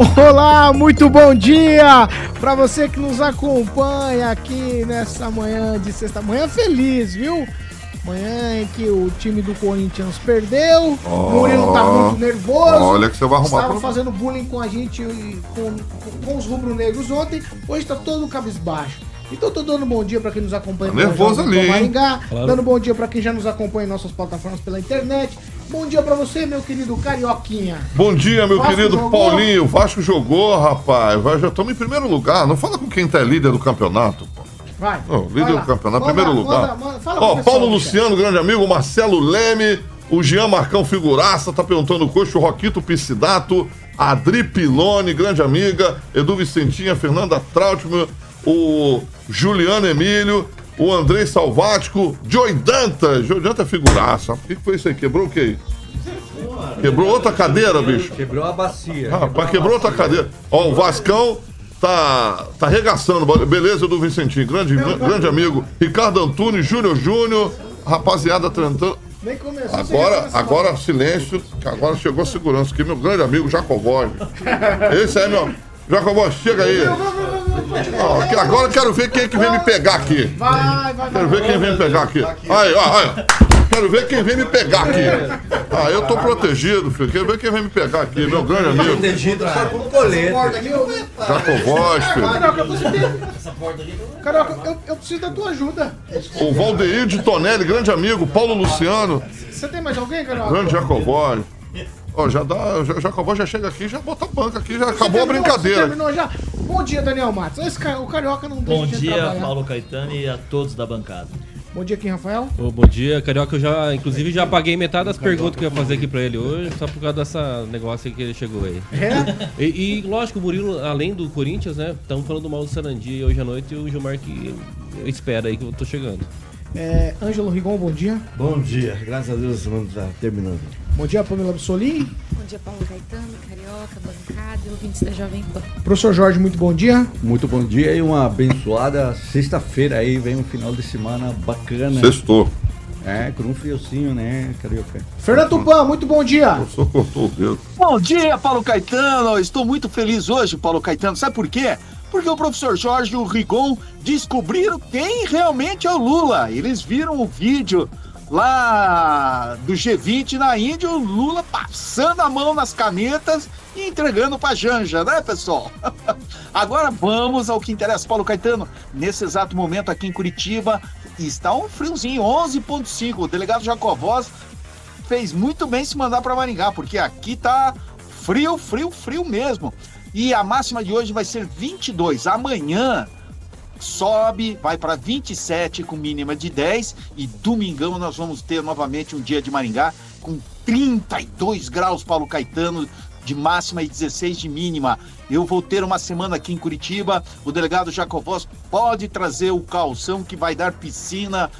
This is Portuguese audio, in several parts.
Olá, muito bom dia para você que nos acompanha aqui nessa manhã de sexta manhã feliz, viu? Manhã em que o time do Corinthians perdeu, Oh, o Murilo tá muito nervoso. Olha que você vai arrumar Estava fazendo bullying com a gente e com, com- com os rubro-negros ontem, hoje tá todo cabisbaixo. Então tô dando bom dia para quem nos acompanha Tá nervoso ali? Maringá, dando bom dia para quem já nos acompanha em nossas plataformas pela internet. Bom dia para você, meu querido Carioquinha. Bom dia, meu Vasco querido jogou? Paulinho. O Vasco jogou, rapaz. Vai, já estamos em primeiro lugar. Não fala com quem tá líder do campeonato, pô. Vai. Líder vai do campeonato, Manda- primeiro lugar. manda- manda- fala Ó, Paulo. Luciano, grande amigo, Marcelo Leme, o Jean Marcão Figuraça, tá perguntando o coxo, o Roquito Piscidato, Adri Pilone, grande amiga, Edu Vicentinha, Fernanda Trautmann, o Juliano Emílio, o Andrei Salvático, Joey Dantas. Joey Dantas é figuraça. O que que foi isso aí? Quebrou o quê? Quebrou outra cadeira, bicho. Quebrou a bacia. Rapaz, quebrou outra cadeira. Ó, o Vascão tá, tá arregaçando. Beleza do Vicentinho, grande, grande amigo. Ricardo Antunes, Júnior Júnior, rapaziada tentando. Nem começou. Agora, agora silêncio, que agora chegou a segurança aqui, meu grande amigo Jacobói. Esse aí, meu. Jacobói, chega aí. Ó, agora eu quero ver quem é que vem me pegar aqui. Vai, vai, vai. Quero ver quem vem me pegar aqui. Aí, ó, aí. Quero ver quem vem me pegar aqui. Ah, eu tô protegido, filho. Quero ver quem vem me pegar aqui, meu grande amigo. Protegido só com colete. Jacobói, filho. Carioca, eu, eu preciso da tua ajuda. O Valdeir de Tonelli, grande amigo. Paulo Luciano, Você tem mais alguém, Carioca? grande Jacobói. Ó, já dá. Já, Jacobói já chega aqui, já bota a banca aqui, já acabou a Terminou? Brincadeira. Terminou já? Bom dia, Daniel Matos. Esse ca- o Carioca não deixa Bom de dia, trabalhar. Paulo Caetano e a todos da bancada. Bom dia, Kim Rafael. Ô, bom dia, Carioca. Eu já, inclusive, já paguei metade das perguntas que eu ia fazer aqui pra ele hoje, só por causa dessa negócio aí que ele chegou aí. É? E, e, lógico, o Murilo, além do Corinthians, né? Estamos falando mal do Sarandi hoje à noite e o Gilmar que espera aí que eu tô chegando. É Ângelo Rigon, bom dia. Bom dia, graças a Deus a semana tá terminando. Bom dia, Pamela Bussolini. Bom dia, Paulo Caetano, Carioca, bancada e ouvintes da Jovem Pan. Professor Jorge, muito bom dia. Muito bom dia e uma abençoada sexta-feira aí, vem um final de semana bacana. Sextou. É, com um friozinho, né, Carioca? Fernando Tupan, muito bom dia. Só cortou o dedo. Bom dia, Paulo Caetano. Estou muito feliz hoje, Paulo Caetano. Sabe por quê? Porque o professor Jorge e o Rigon descobriram quem realmente é o Lula. Eles viram o vídeo lá do G20 na Índia, o Lula passando a mão nas canetas e entregando pra Janja, né, pessoal? Agora vamos ao que interessa, Paulo Caetano. Nesse exato momento aqui em Curitiba está um friozinho, 11.5. O delegado Jacovós fez muito bem se mandar para Maringá, porque aqui tá frio, frio, frio mesmo. E a máxima de hoje vai ser 22. Amanhã sobe, vai para 27 com mínima de 10 e domingão nós vamos ter novamente um dia de Maringá com 32 graus Paulo Caetano de máxima e 16 de mínima. Eu vou ter uma semana aqui em Curitiba. O delegado Jacovós pode trazer o calção que vai dar piscina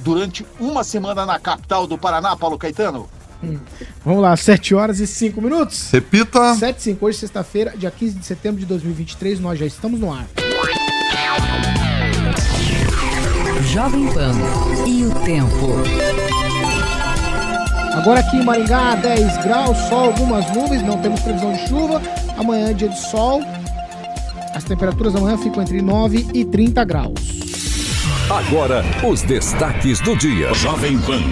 durante uma semana na capital do Paraná, Paulo Caetano. Vamos lá, 7 horas e 5 minutos. Repita. 7 e 5, hoje, sexta-feira, dia 15 de setembro de 2023, nós já estamos no ar. Jovem Pan e o tempo. Agora aqui em Maringá, 10 graus, sol, algumas nuvens, não temos previsão de chuva. Amanhã é dia de sol. As temperaturas amanhã ficam entre 9 e 30 graus. Agora, os destaques do dia. Jovem Pan.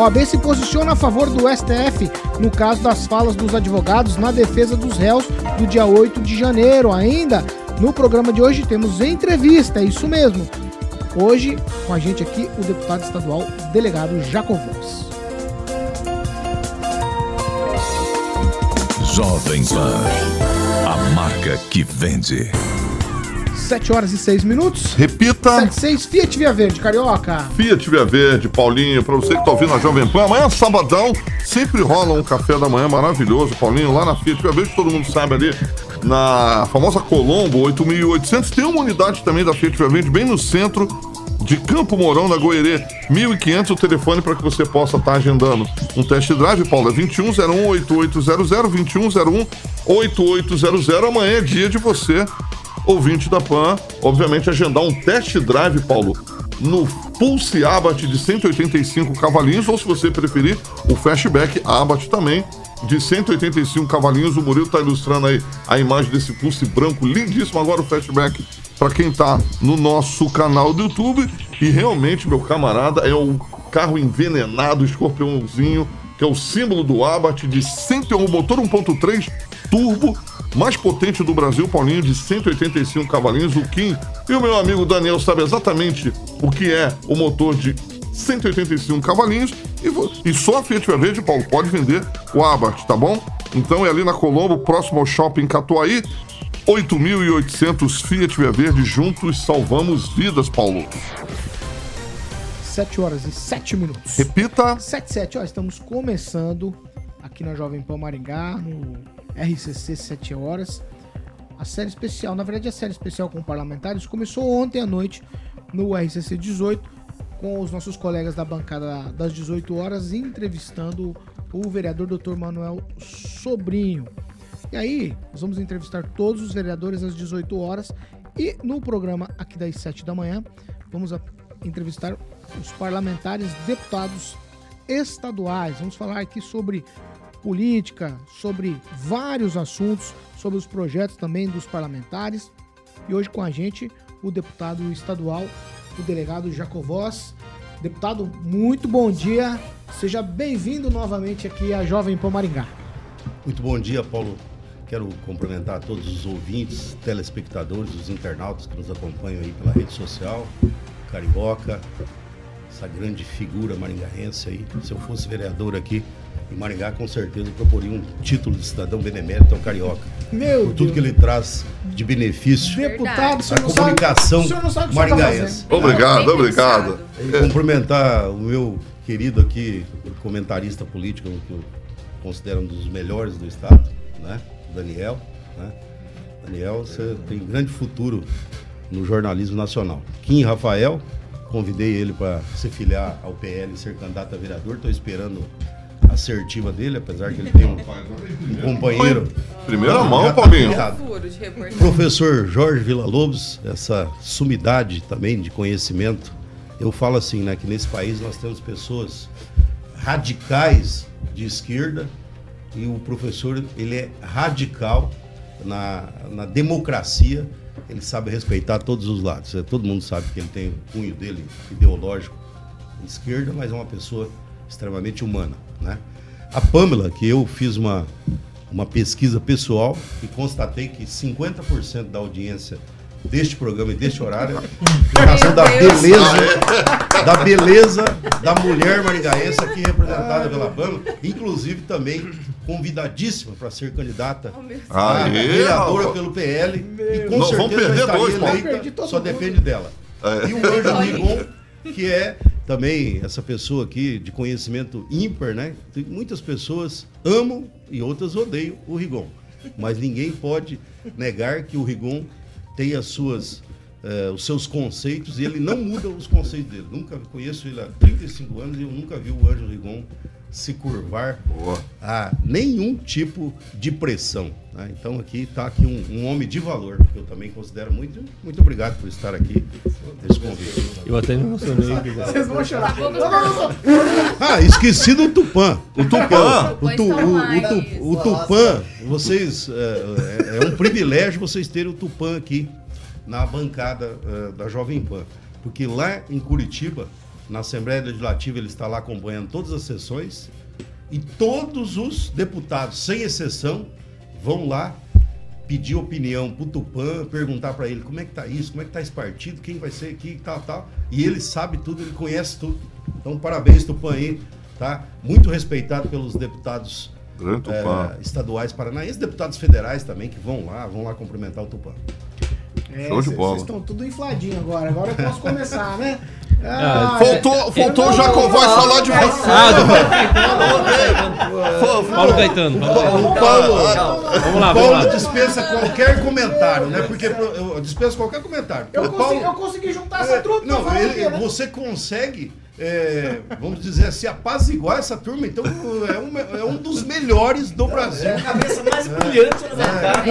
OAB se posiciona a favor do STF no caso das falas dos advogados na defesa dos réus do dia 8 de janeiro. Ainda no programa de hoje temos entrevista, é isso mesmo. Hoje, com a gente aqui, o deputado estadual delegado Jacovós. Jovem Pan. A marca que vende. 7 horas e 6 minutos. Repita. 76 Fiat Via Verde, Carioca. Fiat Via Verde, Paulinho, pra você que tá ouvindo a Jovem Pan, amanhã sabadão, sempre rola um café da manhã maravilhoso, Paulinho, lá na Fiat Via Verde, todo mundo sabe ali, na famosa Colombo 8800, tem uma unidade também da Fiat Via Verde, bem no centro de Campo Mourão, na Goerê, 1500 o telefone para que você possa estar agendando um test drive, Paulo, é 2101 8800, 2101 8800, amanhã é dia de você ouvinte da PAN, obviamente, agendar um test drive, Paulo, no Pulse Abarth de 185 cavalinhos, ou se você preferir, o Fastback Abarth também, de 185 cavalinhos. O Murilo está ilustrando aí a imagem desse Pulse branco, lindíssimo. Agora o Fastback, para quem está no nosso canal do YouTube. E realmente, meu camarada, é o carro envenenado, escorpiãozinho, que é o símbolo do Abarth, de 101 motor 1.3 turbo, mais potente do Brasil, Paulinho, de 185 cavalinhos, o Kim. E o meu amigo Daniel sabe exatamente o que é o motor de 185 cavalinhos. E, e só a Fiat Verde, Paulo, pode vender o Abarth, tá bom? Então é ali na Colombo, próximo ao Shopping Catuaí. 8.800 Fiat Via Verde, juntos salvamos vidas, Paulo. 7 horas e 7 minutos. Repita. 7 7, ó, estamos começando aqui na Jovem Pan Maringá, no RCC 7 horas. A série especial, na verdade a série especial com parlamentares começou ontem à noite no RCC 18 com os nossos colegas da bancada das 18 horas entrevistando o vereador Dr. Manuel Sobrinho. E aí, nós vamos entrevistar todos os vereadores às 18 horas e no programa aqui das 7 da manhã vamos entrevistar os parlamentares deputados estaduais. Vamos falar aqui sobre política, sobre vários assuntos, sobre os projetos também dos parlamentares. E hoje com a gente o deputado estadual, o delegado Jacovós. Deputado, muito bom dia. Seja bem-vindo novamente aqui à Jovem Pan Maringá. Muito bom dia, Paulo. Quero cumprimentar todos os ouvintes, telespectadores, os internautas que nos acompanham aí pela rede social, Carioca, essa grande figura maringaense aí. Se eu fosse vereador aqui em Maringá, com certeza proporia um título de cidadão benemérito ao Carioca. Meu Por tudo Deus. que ele traz de benefício Deputado, sabe- comunicação sabe tá maringaense. fazendo. Obrigado, obrigado. E cumprimentar o meu querido aqui, comentarista político, que eu considero um dos melhores do estado, né? Daniel. Né? Daniel, você tem grande futuro no jornalismo nacional. Kim Rafael, convidei ele para se filiar ao PL e ser candidato a vereador. Estou esperando a assertiva dele, apesar que ele tem um, um companheiro. Primeira mão, Paulinho. reportagem. Professor Jorge Villa-Lobos, essa sumidade também de conhecimento. Eu falo assim, né, que nesse país nós temos pessoas radicais de esquerda e o professor, ele é radical na, na democracia, ele sabe respeitar todos os lados. É, Todo mundo sabe que ele tem o cunho dele ideológico de esquerda, mas é uma pessoa extremamente humana, né? A Pamela, que eu fiz uma, uma pesquisa pessoal e constatei que 50% da audiência deste programa e deste horário é em razão da Deus. beleza, da beleza da mulher maringaense aqui representada pela Pamela, inclusive também convidadíssima para ser candidata a Aê, vereadora pelo PL e com Não, certeza vamos perder estaria dois, eleita, todo só mundo. depende dela. É. E o Anjo Rigon, que é também essa pessoa aqui de conhecimento ímpar, né? Muitas pessoas amam e outras odeiam o Rigon. Mas ninguém pode negar que o Rigon tem as suas, eh, os seus conceitos e ele não muda os conceitos dele. Nunca conheço ele há 35 anos e eu nunca vi o Anjo Rigon se curvar a nenhum tipo de pressão. né? Então aqui está aqui um, um homem de valor, que eu também considero muito. Muito obrigado por estar aqui nesse convite. Eu até me emocionei. Vocês vão chorar. Ah, esqueci do Tupã. O Tupã. O, tu, o, o, tu- o Tupã, vocês. É, é- é um privilégio vocês terem o Tupã aqui na bancada eh, da Jovem Pan. Porque lá em Curitiba, na Assembleia Legislativa, ele está lá acompanhando todas as sessões e todos os deputados, sem exceção, vão lá pedir opinião pro Tupã, perguntar para ele como é que tá isso, como é que tá esse partido, quem vai ser aqui, tal, tal. E ele sabe tudo, ele conhece tudo. Então, parabéns, Tupã aí, tá? Muito respeitado pelos deputados eh, estaduais paranaenses, deputados federais também que vão lá, vão lá cumprimentar o Tupã. É, Show de bola. Vocês estão tudo infladinho agora. Agora eu posso começar, né? Ah, Faltou, é- faltou eu o Jacovóis falar de você. Ah, Paulo Caetano. Paulo Paulo, Vamos lá, Paulo lá. dispensa qualquer comentário, né? Porque eu dispenso qualquer comentário. Eu, consegui, eu consegui juntar É, essa trupe não, né? você consegue, é, vamos dizer assim, apaziguar essa turma, então é um, é um dos melhores do Brasil. A cabeça mais brilhante do mercado.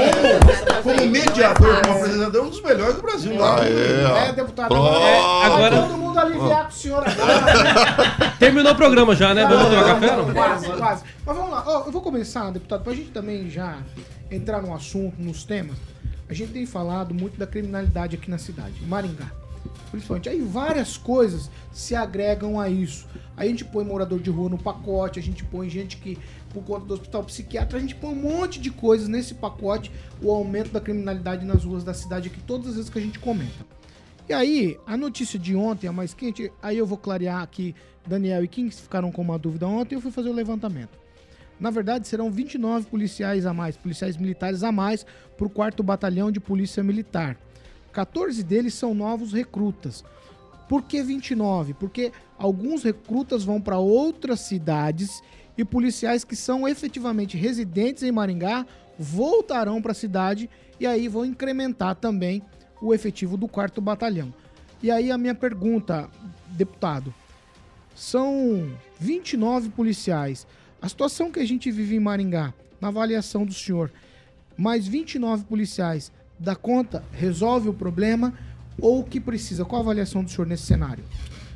Como, como mediador, como apresentador, é um dos melhores do Brasil. Ah, é, É, deputado. Agora, É, agora- todo mundo aliviar com o senhor agora. Terminou o programa já, né? Vamos tomar café? não? Quase, quase. Mas vamos lá. Ó, eu vou começar, deputado, pra gente também já entrar no assunto, nos temas. A gente tem falado muito da criminalidade aqui na cidade, em Maringá. Principalmente. Aí várias coisas se agregam a isso. Aí a gente põe morador de rua no pacote, a gente põe gente que, por conta do hospital psiquiatra, a gente põe um monte de coisas nesse pacote, o aumento da criminalidade nas ruas da cidade aqui, todas as vezes que a gente comenta. E aí, a notícia de ontem, a mais quente, aí eu vou clarear aqui, Daniel e Kim, que ficaram com uma dúvida ontem, eu fui fazer o levantamento. Na verdade, serão 29 policiais a mais, policiais militares a mais, para o 4 Batalhão de Polícia Militar. 14 deles são novos recrutas. Por que 29? Porque alguns recrutas vão para outras cidades e policiais que são efetivamente residentes em Maringá voltarão para a cidade e aí vão incrementar também o efetivo do 4 Batalhão. E aí a minha pergunta, deputado, são 29 policiais. A situação que a gente vive em Maringá, na avaliação do senhor, mais 29 policiais, dá conta, resolve o problema ou que precisa? Qual a avaliação do senhor nesse cenário?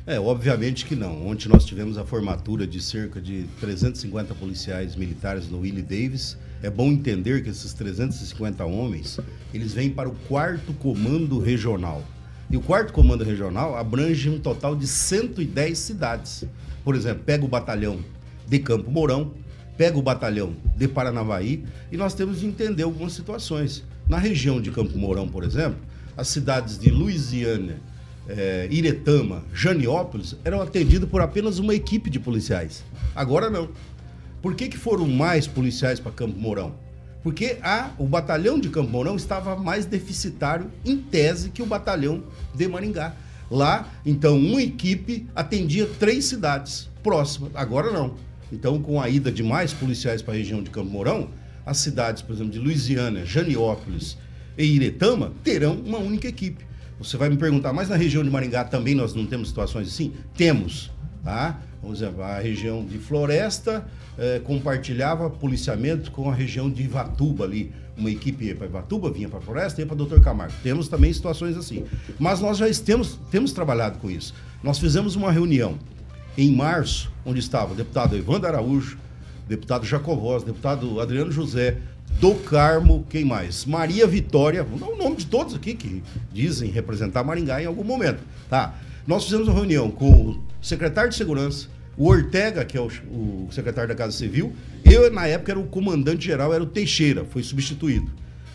É, obviamente que não. Ontem nós tivemos a formatura de cerca de 350 policiais militares no Willie Davis. É bom entender que esses 350 homens, eles vêm para o quarto comando regional. E o quarto comando regional abrange um total de 110 cidades. Por exemplo, pega o batalhão de Campo Mourão, pega o batalhão de Paranavaí e nós temos de entender algumas situações. Na região de Campo Mourão, por exemplo, as cidades de Luisiana, eh, Iretama, Janiópolis eram atendidas por apenas uma equipe de policiais. Agora não. Por que, que foram mais policiais para Campo Mourão? Porque a, o batalhão de Campo Mourão estava mais deficitário, em tese, que o batalhão de Maringá. Lá, então, uma equipe atendia três cidades próximas. Agora não. Então, com a ida de mais policiais para a região de Campo Mourão, as cidades, por exemplo, de Luisiana, Janiópolis e Iretama terão uma única equipe. Você vai me perguntar, mas na região de Maringá também nós não temos situações assim? Temos, tá? Vamos dizer, a região de Floresta eh, compartilhava policiamento com a região de Ivatuba ali. Uma equipe ia para Ivatuba, vinha para Floresta, ia para Doutor Camargo. Temos também situações assim. Mas nós já temos, temos trabalhado com isso. Nós fizemos uma reunião em março, onde estava o deputado Evandro Araújo, deputado Jacovós, deputado Adriano José, do Carmo, quem mais? Maria Vitória, vou dar o nome de todos aqui que dizem representar Maringá em algum momento, tá? Nós fizemos uma reunião com o secretário de Segurança, o Ortega, que é o, o secretário da Casa Civil, eu, na época, era o comandante-geral, era o Teixeira, foi substituído.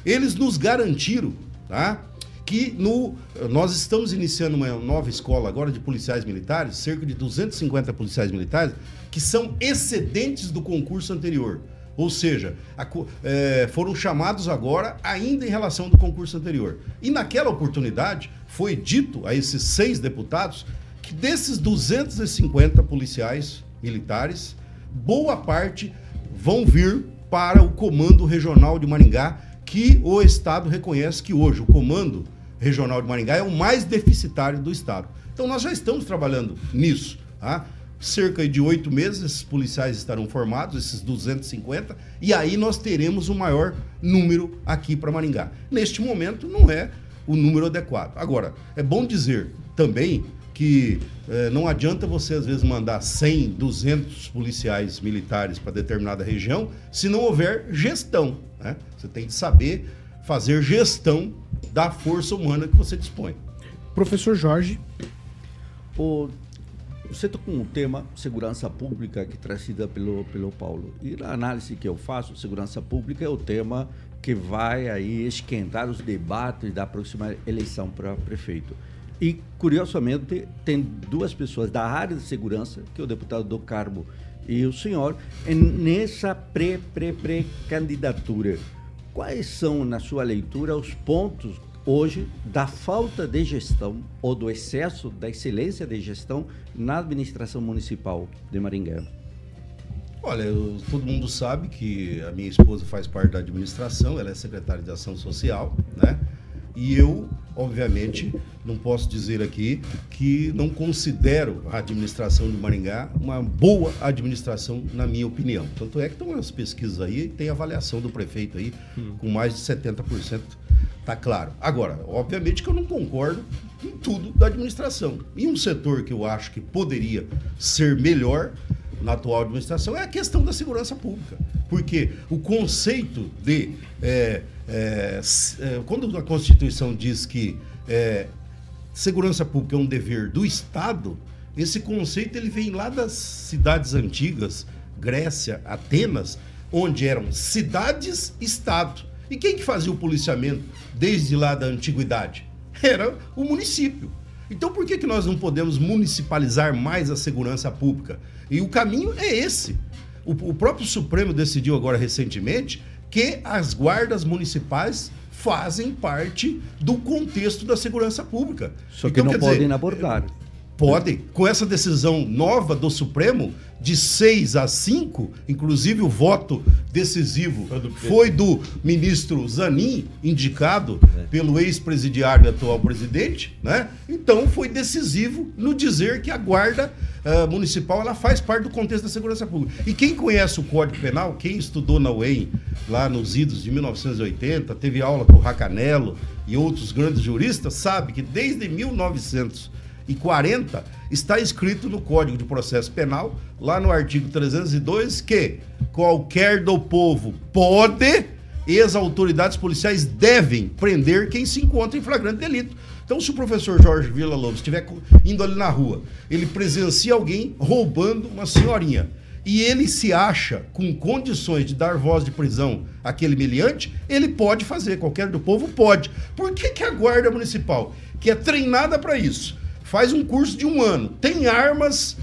Eles nos garantiram, tá? que no, nós estamos iniciando uma nova escola agora de policiais militares, cerca de 250 policiais militares, que são excedentes do concurso anterior. Ou seja, a eh, foram chamados agora ainda em relação do concurso anterior. E naquela oportunidade foi dito a esses seis deputados que desses 250 policiais militares, boa parte vão vir para o Comando Regional de Maringá, que o Estado reconhece que hoje o Comando Regional de Maringá é o mais deficitário do Estado. Então nós já estamos trabalhando nisso. Tá? Cerca de oito meses, esses policiais estarão formados, esses 250, e aí nós teremos o maior número aqui para Maringá. Neste momento, não é o número adequado. Agora, é bom dizer também que eh, não adianta você, às vezes, mandar 100, 200 policiais militares para determinada região se não houver gestão. Né? Você tem que saber fazer gestão da força humana que você dispõe. Professor Jorge. O, você tocou um tema, segurança pública, que trazida pelo, pelo Paulo. E na análise que eu faço, segurança pública é o tema que vai aí esquentar os debates da próxima eleição para prefeito. E, curiosamente, tem duas pessoas da área de segurança, que é o deputado do Carmo e o senhor, nessa pré-pré-pré-candidatura. Quais são, na sua leitura, os pontos hoje da falta de gestão ou do excesso da excelência de gestão na administração municipal de Maringá? Olha, eu- todo mundo sabe que a minha esposa faz parte da administração, ela é secretária de Ação Social, né? E eu, obviamente, não posso dizer aqui que não considero a administração de Maringá uma boa administração, na minha opinião. Tanto é que estão as pesquisas aí, tem avaliação do prefeito aí, com mais de 70%, tá claro. Agora, obviamente que eu não concordo com tudo da administração. E um setor que eu acho que poderia ser melhor na atual administração é a questão da segurança pública. Porque o conceito de. é, é, é, quando a Constituição diz que é, segurança pública é um dever do Estado, esse conceito ele vem lá das cidades antigas, Grécia, Atenas, onde eram cidades-estado. E quem que fazia o policiamento desde lá da antiguidade? Era o município. Então por que, que nós não podemos municipalizar mais a segurança pública? E o caminho é esse. O, o próprio Supremo decidiu agora recentemente que as guardas municipais fazem parte do contexto da segurança pública. Só que Então, não quer dizer, podem abordar. Podem. Com essa decisão nova do Supremo, de 6 a 5, inclusive o voto decisivo foi do ministro Zanin, indicado pelo ex-presidiário e atual presidente, né? Então foi decisivo no dizer que a guarda ah, municipal ela faz parte do contexto da segurança pública. E quem conhece o Código Penal, quem estudou na UEM, lá nos idos de 1980, teve aula com o Racanello e outros grandes juristas, sabe que desde 1900 e 40 está escrito no Código de Processo Penal, lá no artigo 302, que qualquer do povo pode e as autoridades policiais devem prender quem se encontra em flagrante delito. Então, se o professor Jorge Vila Lobos estiver indo ali na rua, ele presencia alguém roubando uma senhorinha e ele se acha com condições de dar voz de prisão àquele meliante, ele pode fazer, qualquer do povo pode. Por que, que a Guarda Municipal, que é treinada para isso, faz um curso de um ano, tem armas,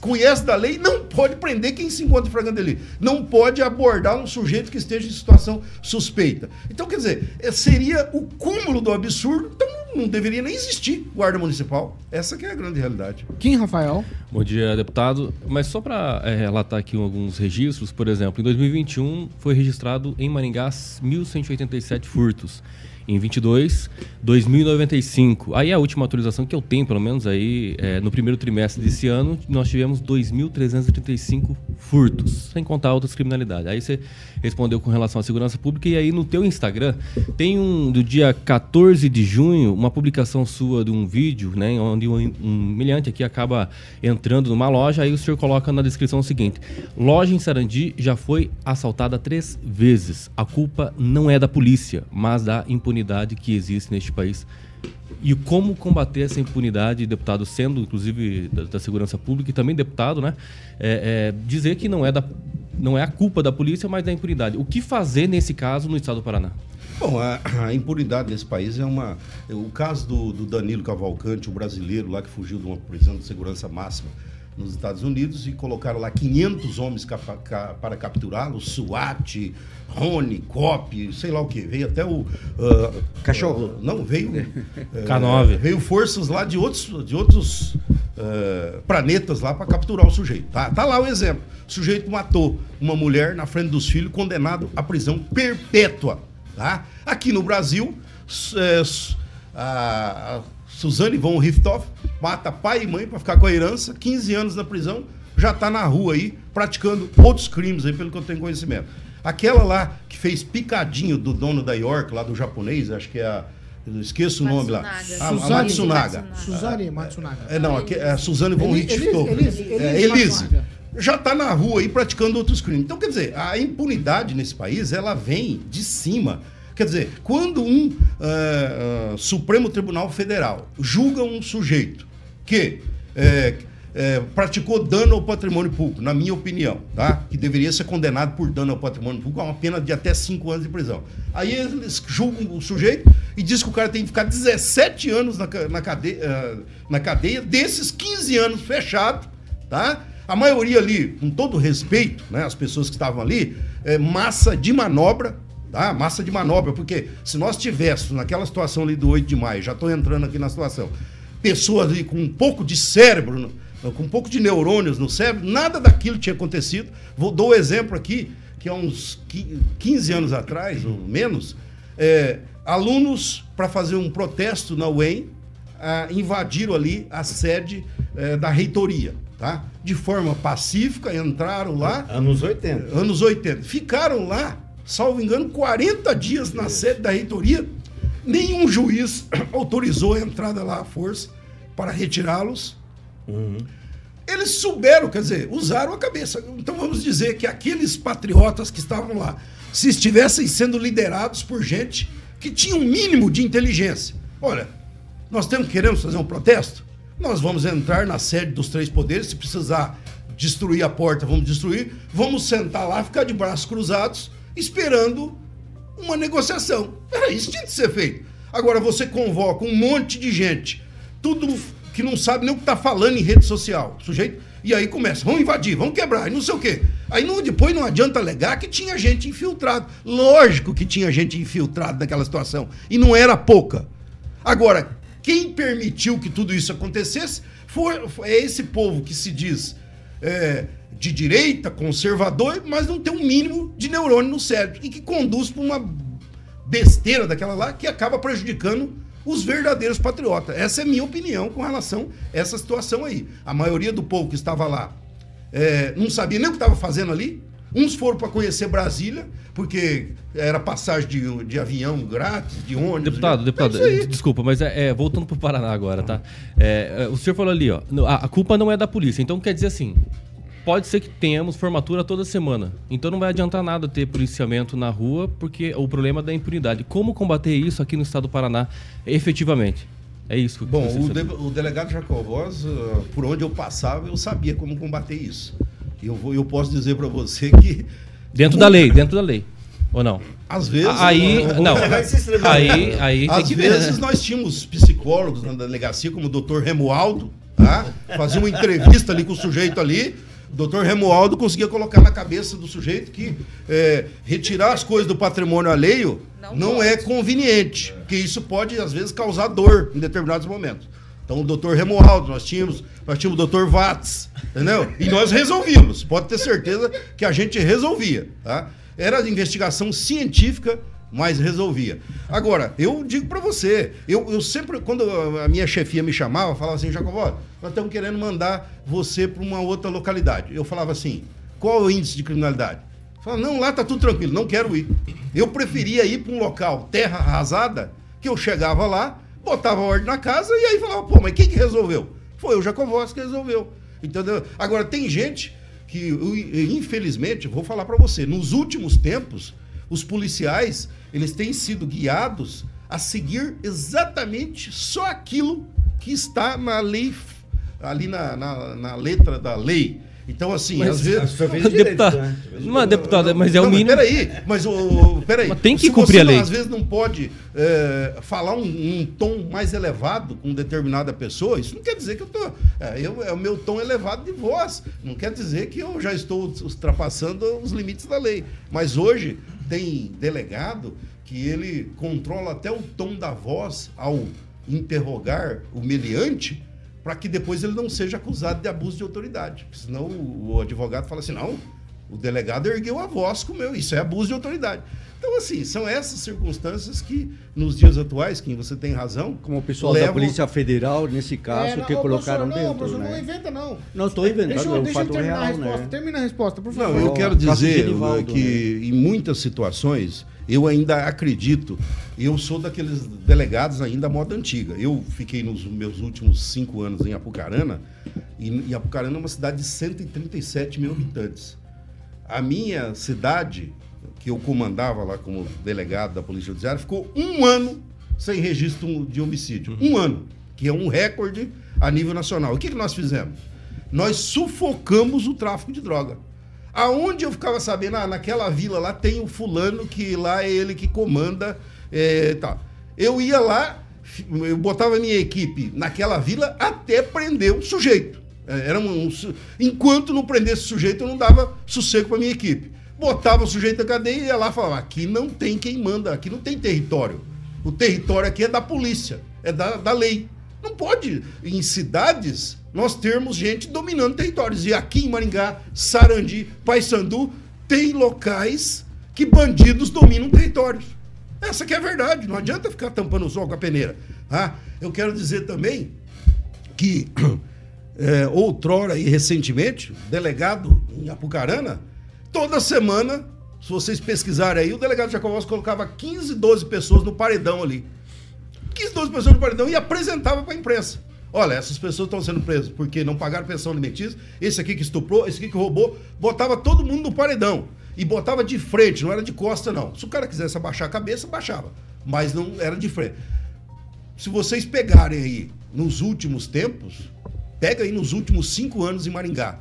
conhece da lei, não pode prender quem se encontra em flagrante delito. Não pode abordar um sujeito que esteja em situação suspeita. Então, quer dizer, eh, seria o cúmulo do absurdo, então não deveria nem existir guarda municipal. Essa que é a grande realidade. Quem, Rafael? Bom dia, deputado. Mas só para relatar aqui alguns registros, por exemplo, em 2021 foi registrado em Maringá 1.187 furtos. Em 22, 2.095. Aí a última atualização que eu tenho, pelo menos aí, é, no primeiro trimestre desse ano, nós tivemos 2.335 furtos, sem contar outras criminalidades. Aí você respondeu com relação à segurança pública e aí no teu Instagram tem um do dia 14 de junho, uma publicação sua de um vídeo, né, onde um, um milhante aqui acaba entrando numa loja, aí o senhor coloca na descrição o seguinte: loja em Sarandi já foi assaltada três vezes. A culpa não é da polícia, mas da impunidade que existe neste país. E como combater essa impunidade, deputado, sendo inclusive da, da segurança pública e também deputado, né? É, é, dizer que não é, da, não é a culpa da polícia, mas da impunidade. O que fazer nesse caso no estado do Paraná? Bom, a, a impunidade nesse país é uma. O caso do, do Danilo Cavalcante, o brasileiro lá que fugiu de uma prisão de segurança máxima nos Estados Unidos e colocaram lá 500 homens capa- ca- para capturá-lo, SWAT, Rony, COP, sei lá o que. Veio até o. ah, Cachorro. ah, não, veio. eh, K9. Veio forças lá de outros, de outros ah, planetas lá para capturar o sujeito. Tá, tá lá o exemplo. O sujeito matou uma mulher na frente dos filhos, condenado à prisão perpétua. Tá? Aqui no Brasil, é, a Suzane von Richthofen mata pai e mãe para ficar com a herança, 15 anos na prisão, já está na rua aí praticando outros crimes aí, pelo que eu tenho conhecimento. Aquela lá que fez picadinho do dono da York, lá do japonês, acho que é a. Eu esqueço o nome lá. A, a Suzane Matsunaga. Matsunaga. Suzane Matsunaga. É, não, aqui é a Suzane von Richthofen. Elise- Elise- É. Já está na rua aí praticando outros crimes. Então, quer dizer, a impunidade nesse país, ela vem de cima. Quer dizer, quando um ah, ah, Supremo Tribunal Federal julga um sujeito que é, é, praticou dano ao patrimônio público, na minha opinião, tá? Que deveria ser condenado por dano ao patrimônio público a uma pena de até 5 anos de prisão. Aí eles julgam o sujeito e diz que o cara tem que ficar 17 anos na, na, cadeia, na cadeia, desses 15 anos fechado, tá? A maioria ali, com todo respeito, né, as pessoas que estavam ali, é, massa de manobra, tá? Massa de manobra, porque se nós tivéssemos naquela situação ali do 8 de maio, já estou entrando aqui na situação, pessoas ali com um pouco de cérebro, com um pouco de neurônios no cérebro, nada daquilo tinha acontecido. Vou dou o exemplo aqui, que há uns qui- 15 anos atrás, ou menos, é, alunos, para fazer um protesto na UEM, ah, invadiram ali a sede eh, da reitoria, tá? De forma pacífica, entraram lá. Anos 80. Anos 80. Ficaram lá, salvo engano, 40 dias na sede da reitoria. Nenhum juiz autorizou a entrada lá à força para retirá-los. Eles souberam, quer dizer, usaram a cabeça. Então vamos dizer que aqueles patriotas que estavam lá, se estivessem sendo liderados por gente que tinha um mínimo de inteligência. Olha, nós temos, queremos fazer um protesto? Nós vamos entrar na sede dos três poderes, se precisar destruir a porta, vamos destruir. Vamos sentar lá, ficar de braços cruzados, esperando uma negociação. Era isso que tinha de ser feito. Agora você convoca um monte de gente, tudo que não sabe nem o que está falando em rede social, sujeito, e aí começa, vamos invadir, vamos quebrar, não sei o quê. Aí não, depois não adianta alegar que tinha gente infiltrada. Lógico que tinha gente infiltrada naquela situação, e não era pouca. Agora, quem permitiu que tudo isso acontecesse foi, foi- é esse povo que se diz é, de direita, conservador, mas não tem um mínimo de neurônio no cérebro e que conduz para uma besteira daquela lá que acaba prejudicando os verdadeiros patriotas. Essa é a minha opinião com relação a essa situação aí. A maioria do povo que estava lá é, não sabia nem o que estava fazendo ali. Uns foram para conhecer Brasília, porque era passagem de, de avião grátis, de ônibus. Deputado, É deputado, aí. desculpa, mas é, é, voltando pro Paraná agora, tá? É, é, o senhor falou ali, ó, a culpa não é da polícia. Então quer dizer assim, pode ser que tenhamos formatura toda semana. Então não vai adiantar nada ter policiamento na rua, porque o problema é da impunidade. Como combater isso aqui no estado do Paraná efetivamente? É isso que eu Bom, o, de- o delegado Jacobós, uh, por onde eu passava, eu sabia como combater isso. E eu, vou, eu posso dizer para você que. Dentro da lei, dentro da lei. Ou não? Às vezes. Aí, não. Escrever. Aí, aí Às que vezes né? nós tínhamos psicólogos na delegacia, como o doutor Remualdo, tá? Fazia uma entrevista ali com o sujeito ali. O doutor Remualdo conseguia colocar na cabeça do sujeito que é, retirar as coisas do patrimônio alheio não, é conveniente, porque isso pode, às vezes, causar dor em determinados momentos. Então, o doutor Remualdo, nós tínhamos, nós tínhamos o doutor Watts, entendeu? E nós resolvíamos. Pode ter certeza que a gente resolvia, tá? Era investigação científica, mas resolvia. Agora, eu digo pra você, eu, eu sempre, quando a minha chefia me chamava, falava assim, Jacobó, nós estamos querendo mandar você para uma outra localidade. Eu falava assim, qual é o índice de criminalidade? Falava, não, lá tá tudo tranquilo, não quero ir. Eu preferia ir para um local terra arrasada, que eu chegava lá, botava ordem na casa e aí falava, pô, mas quem que resolveu? Foi o Jacobós que resolveu. Entendeu? Agora, tem gente que, infelizmente, vou falar para você, nos últimos tempos, os policiais, eles têm sido guiados a seguir exatamente só aquilo que está na lei, ali na, na, na letra da lei. Então, assim, Mas, às vezes. Deputado, né? mas, deputado, mas é o Não, mínimo- Peraí, mas o. Peraí. Mas tem que Se cumprir você a não- lei. Às vezes não pode é, falar um, um tom mais elevado com determinada pessoa, isso não quer dizer que eu tô. É, eu, é o meu tom elevado de voz. Não quer dizer que eu já estou ultrapassando os limites da lei. Mas hoje tem delegado que ele controla até o tom da voz ao interrogar o meliante para que depois ele não seja acusado de abuso de autoridade. Senão o, o advogado fala assim, não, o delegado ergueu a voz com meu, isso é abuso de autoridade. Então, assim, são essas circunstâncias que, nos dias atuais, quem você tem razão... Como o pessoal da Polícia Federal, nesse caso, É, não, que colocaram não, dentro, professor, né? Não inventa, não. Não estou inventando, Deixa, é eu- um deixa fato terminar a real, resposta. né? Termina a resposta, por Não, favor. eu quero dizer né, que em muitas situações eu ainda acredito, eu sou daqueles delegados ainda à moda antiga. Eu fiquei nos meus últimos cinco anos em Apucarana, e, e Apucarana é uma cidade de 137 mil habitantes. A minha cidade, que eu comandava lá como delegado da Polícia Judiciária, ficou um ano sem registro de homicídio. Um ano, que é um recorde a nível nacional. O que, que nós fizemos? Nós sufocamos o tráfico de droga. Aonde eu ficava sabendo, ah, naquela vila lá tem o fulano que lá é ele que comanda, é, tá. Eu ia lá, eu botava a minha equipe naquela vila até prender o sujeito. É, Era um, su- enquanto não prendesse o sujeito, eu não dava sossego para minha equipe. botava o sujeito na cadeia e ia lá e falava: aqui não tem quem manda, aqui não tem território. O território aqui é da polícia, é da, da lei. Não pode, em cidades, nós termos gente dominando territórios. E aqui em Maringá, Sarandi, Paysandu, tem locais que bandidos dominam territórios. Essa que é a verdade, não adianta ficar tampando o sol com a peneira. Ah, eu quero dizer também que é, outrora e recentemente, delegado em Apucarana, toda semana, se vocês pesquisarem aí, o delegado Jacobos colocava 15, 12 pessoas no paredão ali. 15, 12 pessoas no paredão e apresentava para a imprensa. Olha, essas pessoas estão sendo presas porque não pagaram pensão alimentícia, esse aqui que estuprou, esse aqui que roubou, botava todo mundo no paredão. E botava de frente, não era de costa, não. Se o cara quisesse abaixar a cabeça, baixava. Mas não era de frente. Se vocês pegarem aí nos últimos tempos, pega aí nos últimos cinco anos em Maringá.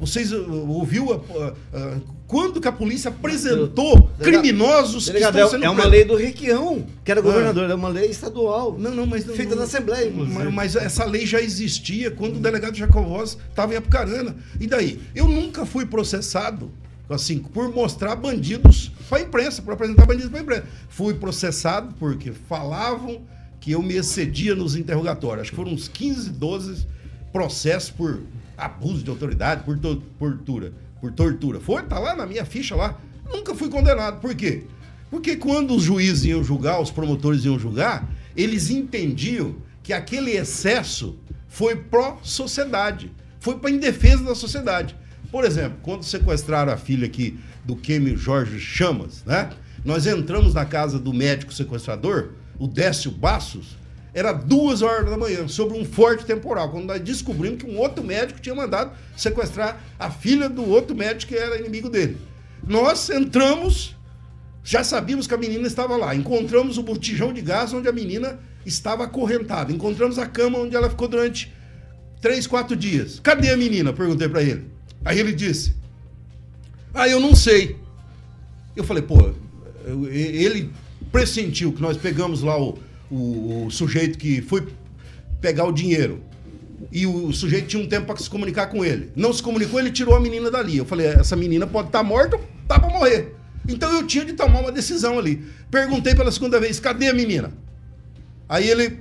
Vocês uh, ouviu uh, uh, quando que a polícia apresentou criminosos Delegado, que estão sendo é uma lei do Requião, que era Ah. governador, é uma lei estadual. Não, não, mas não- feita na Assembleia, inclusive. Mas, mas essa lei já existia quando o delegado Jacovós estava em Apucarana. E daí? Eu nunca fui processado assim por mostrar bandidos para a imprensa, por apresentar bandidos para a imprensa. Fui processado porque falavam que eu me excedia nos interrogatórios. Acho que foram uns 15, 12 processos por abuso de autoridade, por to- tortura. Por tortura. Foi, tá lá na minha ficha lá. Nunca fui condenado. Por quê? Porque quando os juízes iam julgar, os promotores iam julgar, eles entendiam que aquele excesso foi pró-sociedade, foi para em defesa da sociedade. Por exemplo, quando sequestraram a filha aqui do Kemio Jorge Chamas, né? Nós entramos na casa do médico sequestrador, o Décio Bassos, era duas horas da manhã, sobre um forte temporal, quando nós descobrimos que um outro médico tinha mandado sequestrar a filha do outro médico que era inimigo dele. Nós entramos, já sabíamos que a menina estava lá. Encontramos o botijão de gás onde a menina estava acorrentada. Encontramos a cama onde ela ficou durante três, quatro dias. Cadê a menina? Perguntei para ele. Aí ele disse: Ah, eu não sei. Eu falei, pô, ele pressentiu que nós pegamos lá o, o- o sujeito que foi pegar o dinheiro. E o sujeito tinha um tempo para se comunicar com ele. Não se comunicou, ele tirou a menina dali. Eu falei, essa menina pode estar morta ou tá para morrer. Então eu tinha de tomar uma decisão ali. Perguntei pela segunda vez, cadê a menina? Aí ele.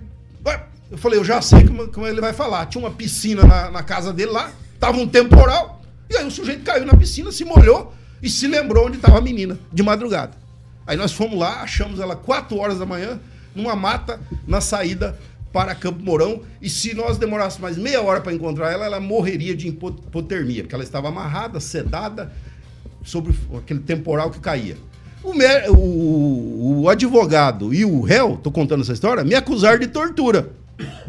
Eu falei, eu já sei como, como ele vai falar. Tinha uma piscina na, na casa dele lá, tava um temporal. E aí o sujeito caiu na piscina, se molhou e se lembrou onde estava a menina, de madrugada. Aí nós fomos lá, achamos ela 4 horas da manhã, numa mata, na saída para Campo Mourão. E se nós demorássemos mais meia hora para encontrar ela, ela morreria de hipo- hipotermia, porque ela estava amarrada, sedada, sobre aquele temporal que caía. O, o- o advogado e o réu, tô contando essa história, me acusaram de tortura.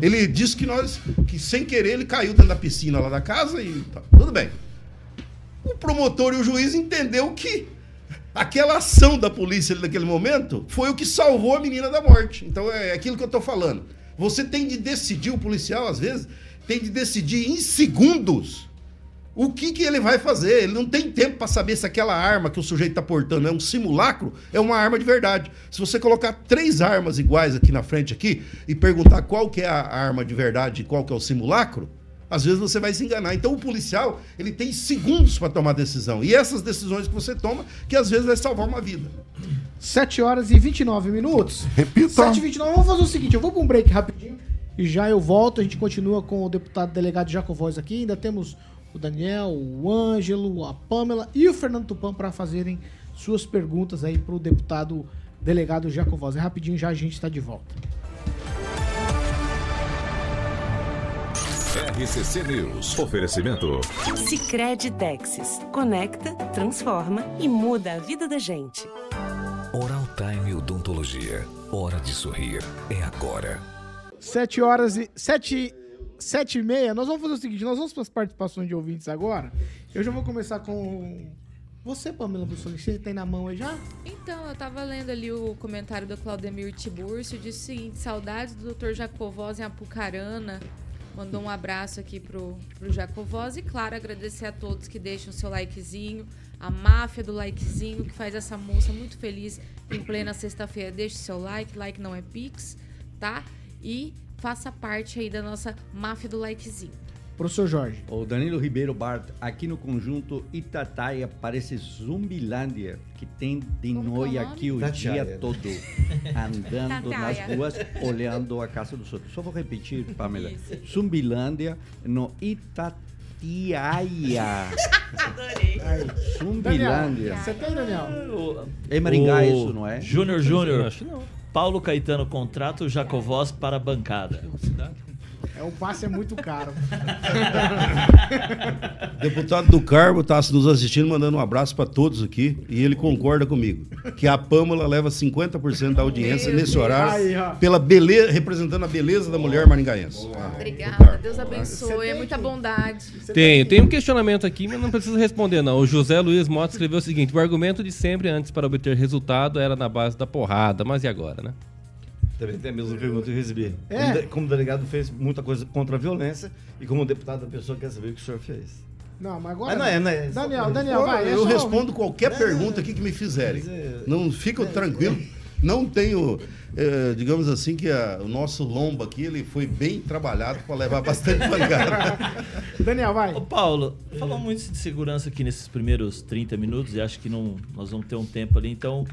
Ele disse que nós, que sem querer ele caiu dentro da piscina lá da casa e tá, tudo bem. O promotor e o juiz entendeu que aquela ação da polícia naquele momento foi o que salvou a menina da morte. Então é aquilo que eu tô falando. Você tem de decidir, o policial às vezes tem de decidir em segundos o que, que ele vai fazer. Ele não tem tempo para saber se aquela arma que o sujeito está portando é um simulacro, é uma arma de verdade. Se você colocar três armas iguais aqui na frente aqui e perguntar qual que é a arma de verdade e qual que é o simulacro, às vezes você vai se enganar. Então o policial, ele tem segundos para tomar decisão. E essas decisões que você toma, que às vezes vai salvar uma vida. 7 horas e 29 minutos. Repita. 7 e 29 Vamos fazer o seguinte, eu vou para um break rapidinho e já eu volto. A gente continua com o deputado delegado Jaco Voz aqui. Ainda temos o Daniel, o Ângelo, a Pamela e o Fernando Tupan para fazerem suas perguntas aí para o deputado delegado Jaco Voz. É rapidinho, já a gente está de volta. RCC News. Oferecimento. Sicredi Texas. Conecta, transforma e muda a vida da gente. Oral Time Odontologia. Hora de sorrir. É agora. 7 horas e. 7, 7 e meia. Nós vamos fazer o seguinte: nós vamos para as participações de ouvintes agora. Eu já vou começar com. Você, Pamela Bussoli, você tem na mão aí já? Então, eu tava lendo ali o comentário do Claudemir Tiburcio, disse o seguinte, saudades do Dr. Jacovós em Apucarana. Mandou um abraço aqui pro, pro Jacovós e, claro, agradecer a todos que deixam seu likezinho, a máfia do likezinho, que faz essa moça muito feliz em plena sexta-feira. Deixe seu like, like não é pix, tá? E faça parte aí da nossa máfia do likezinho. Professor Jorge. O Danilo Ribeiro Bart, aqui no conjunto Itataia, parece Zumbilândia, que tem de noite aqui o dia todo, andando nas ruas, olhando a casa dos outros. Só vou repetir, Pamela. Zumbilândia, no Itatiaia. Adorei. Zumbilândia. você tem, Daniel? É Maringá O isso, não é? Júnior Júnior. Acho não. Paulo Caetano contrata o Jacovós para a bancada. É, o passe é muito caro. Deputado do Carmo está nos assistindo, mandando um abraço para todos aqui. E ele concorda comigo. Que a Pâmela leva 50% da audiência Meu nesse Deus. horário, Aí, pela beleza, representando a beleza da mulher maringaense. Obrigada. Deus abençoe. É muita bondade. Tem, tem um questionamento aqui, mas não precisa responder, não. O José Luiz Mota escreveu o seguinte: o argumento de sempre antes para obter resultado era na base da porrada, mas e agora, né? Também tem a mesma pergunta que eu recebi. É? Como, de- como delegado fez muita coisa contra a violência e como deputado a pessoa quer saber o que o senhor fez. Não, mas agora. Mas não é, não é. Daniel, Daniel, vai. é eu respondo qualquer pergunta aqui que me fizerem. É- Não fica tranquilo. Não tenho, eh, digamos assim, que a- o nosso lombo aqui ele foi bem trabalhado para levar bastante pancada. Daniel, vai. Ô Paulo, falamos muito de segurança aqui nesses primeiros 30 minutos e acho que não, nós vamos ter um tempo ali. Então,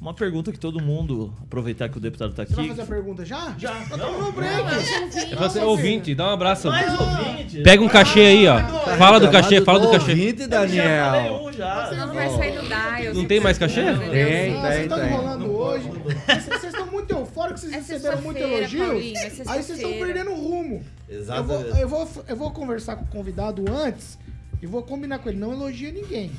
uma pergunta que todo mundo, aproveitar que o deputado está Você vai aqui. fazer a pergunta já? Já. Nós estamos no break. É pra ser ouvinte, dá um abraço. Mais ouvinte. Pega um cachê aí, ó. Fala do cachê, fala do cachê. Ouvinte, Já falei Daniel. um já. Senão não vai sair no dial. Não tem mais cachê? Tem, vocês tem, estão tem. enrolando hoje. Vocês vocês estão muito eufóricos, vocês receberam muito elogio. Aí vocês estão perdendo o rumo. Eu Exato. vou, eu, vou, eu vou conversar com o convidado antes e vou combinar com ele. Não elogia ninguém.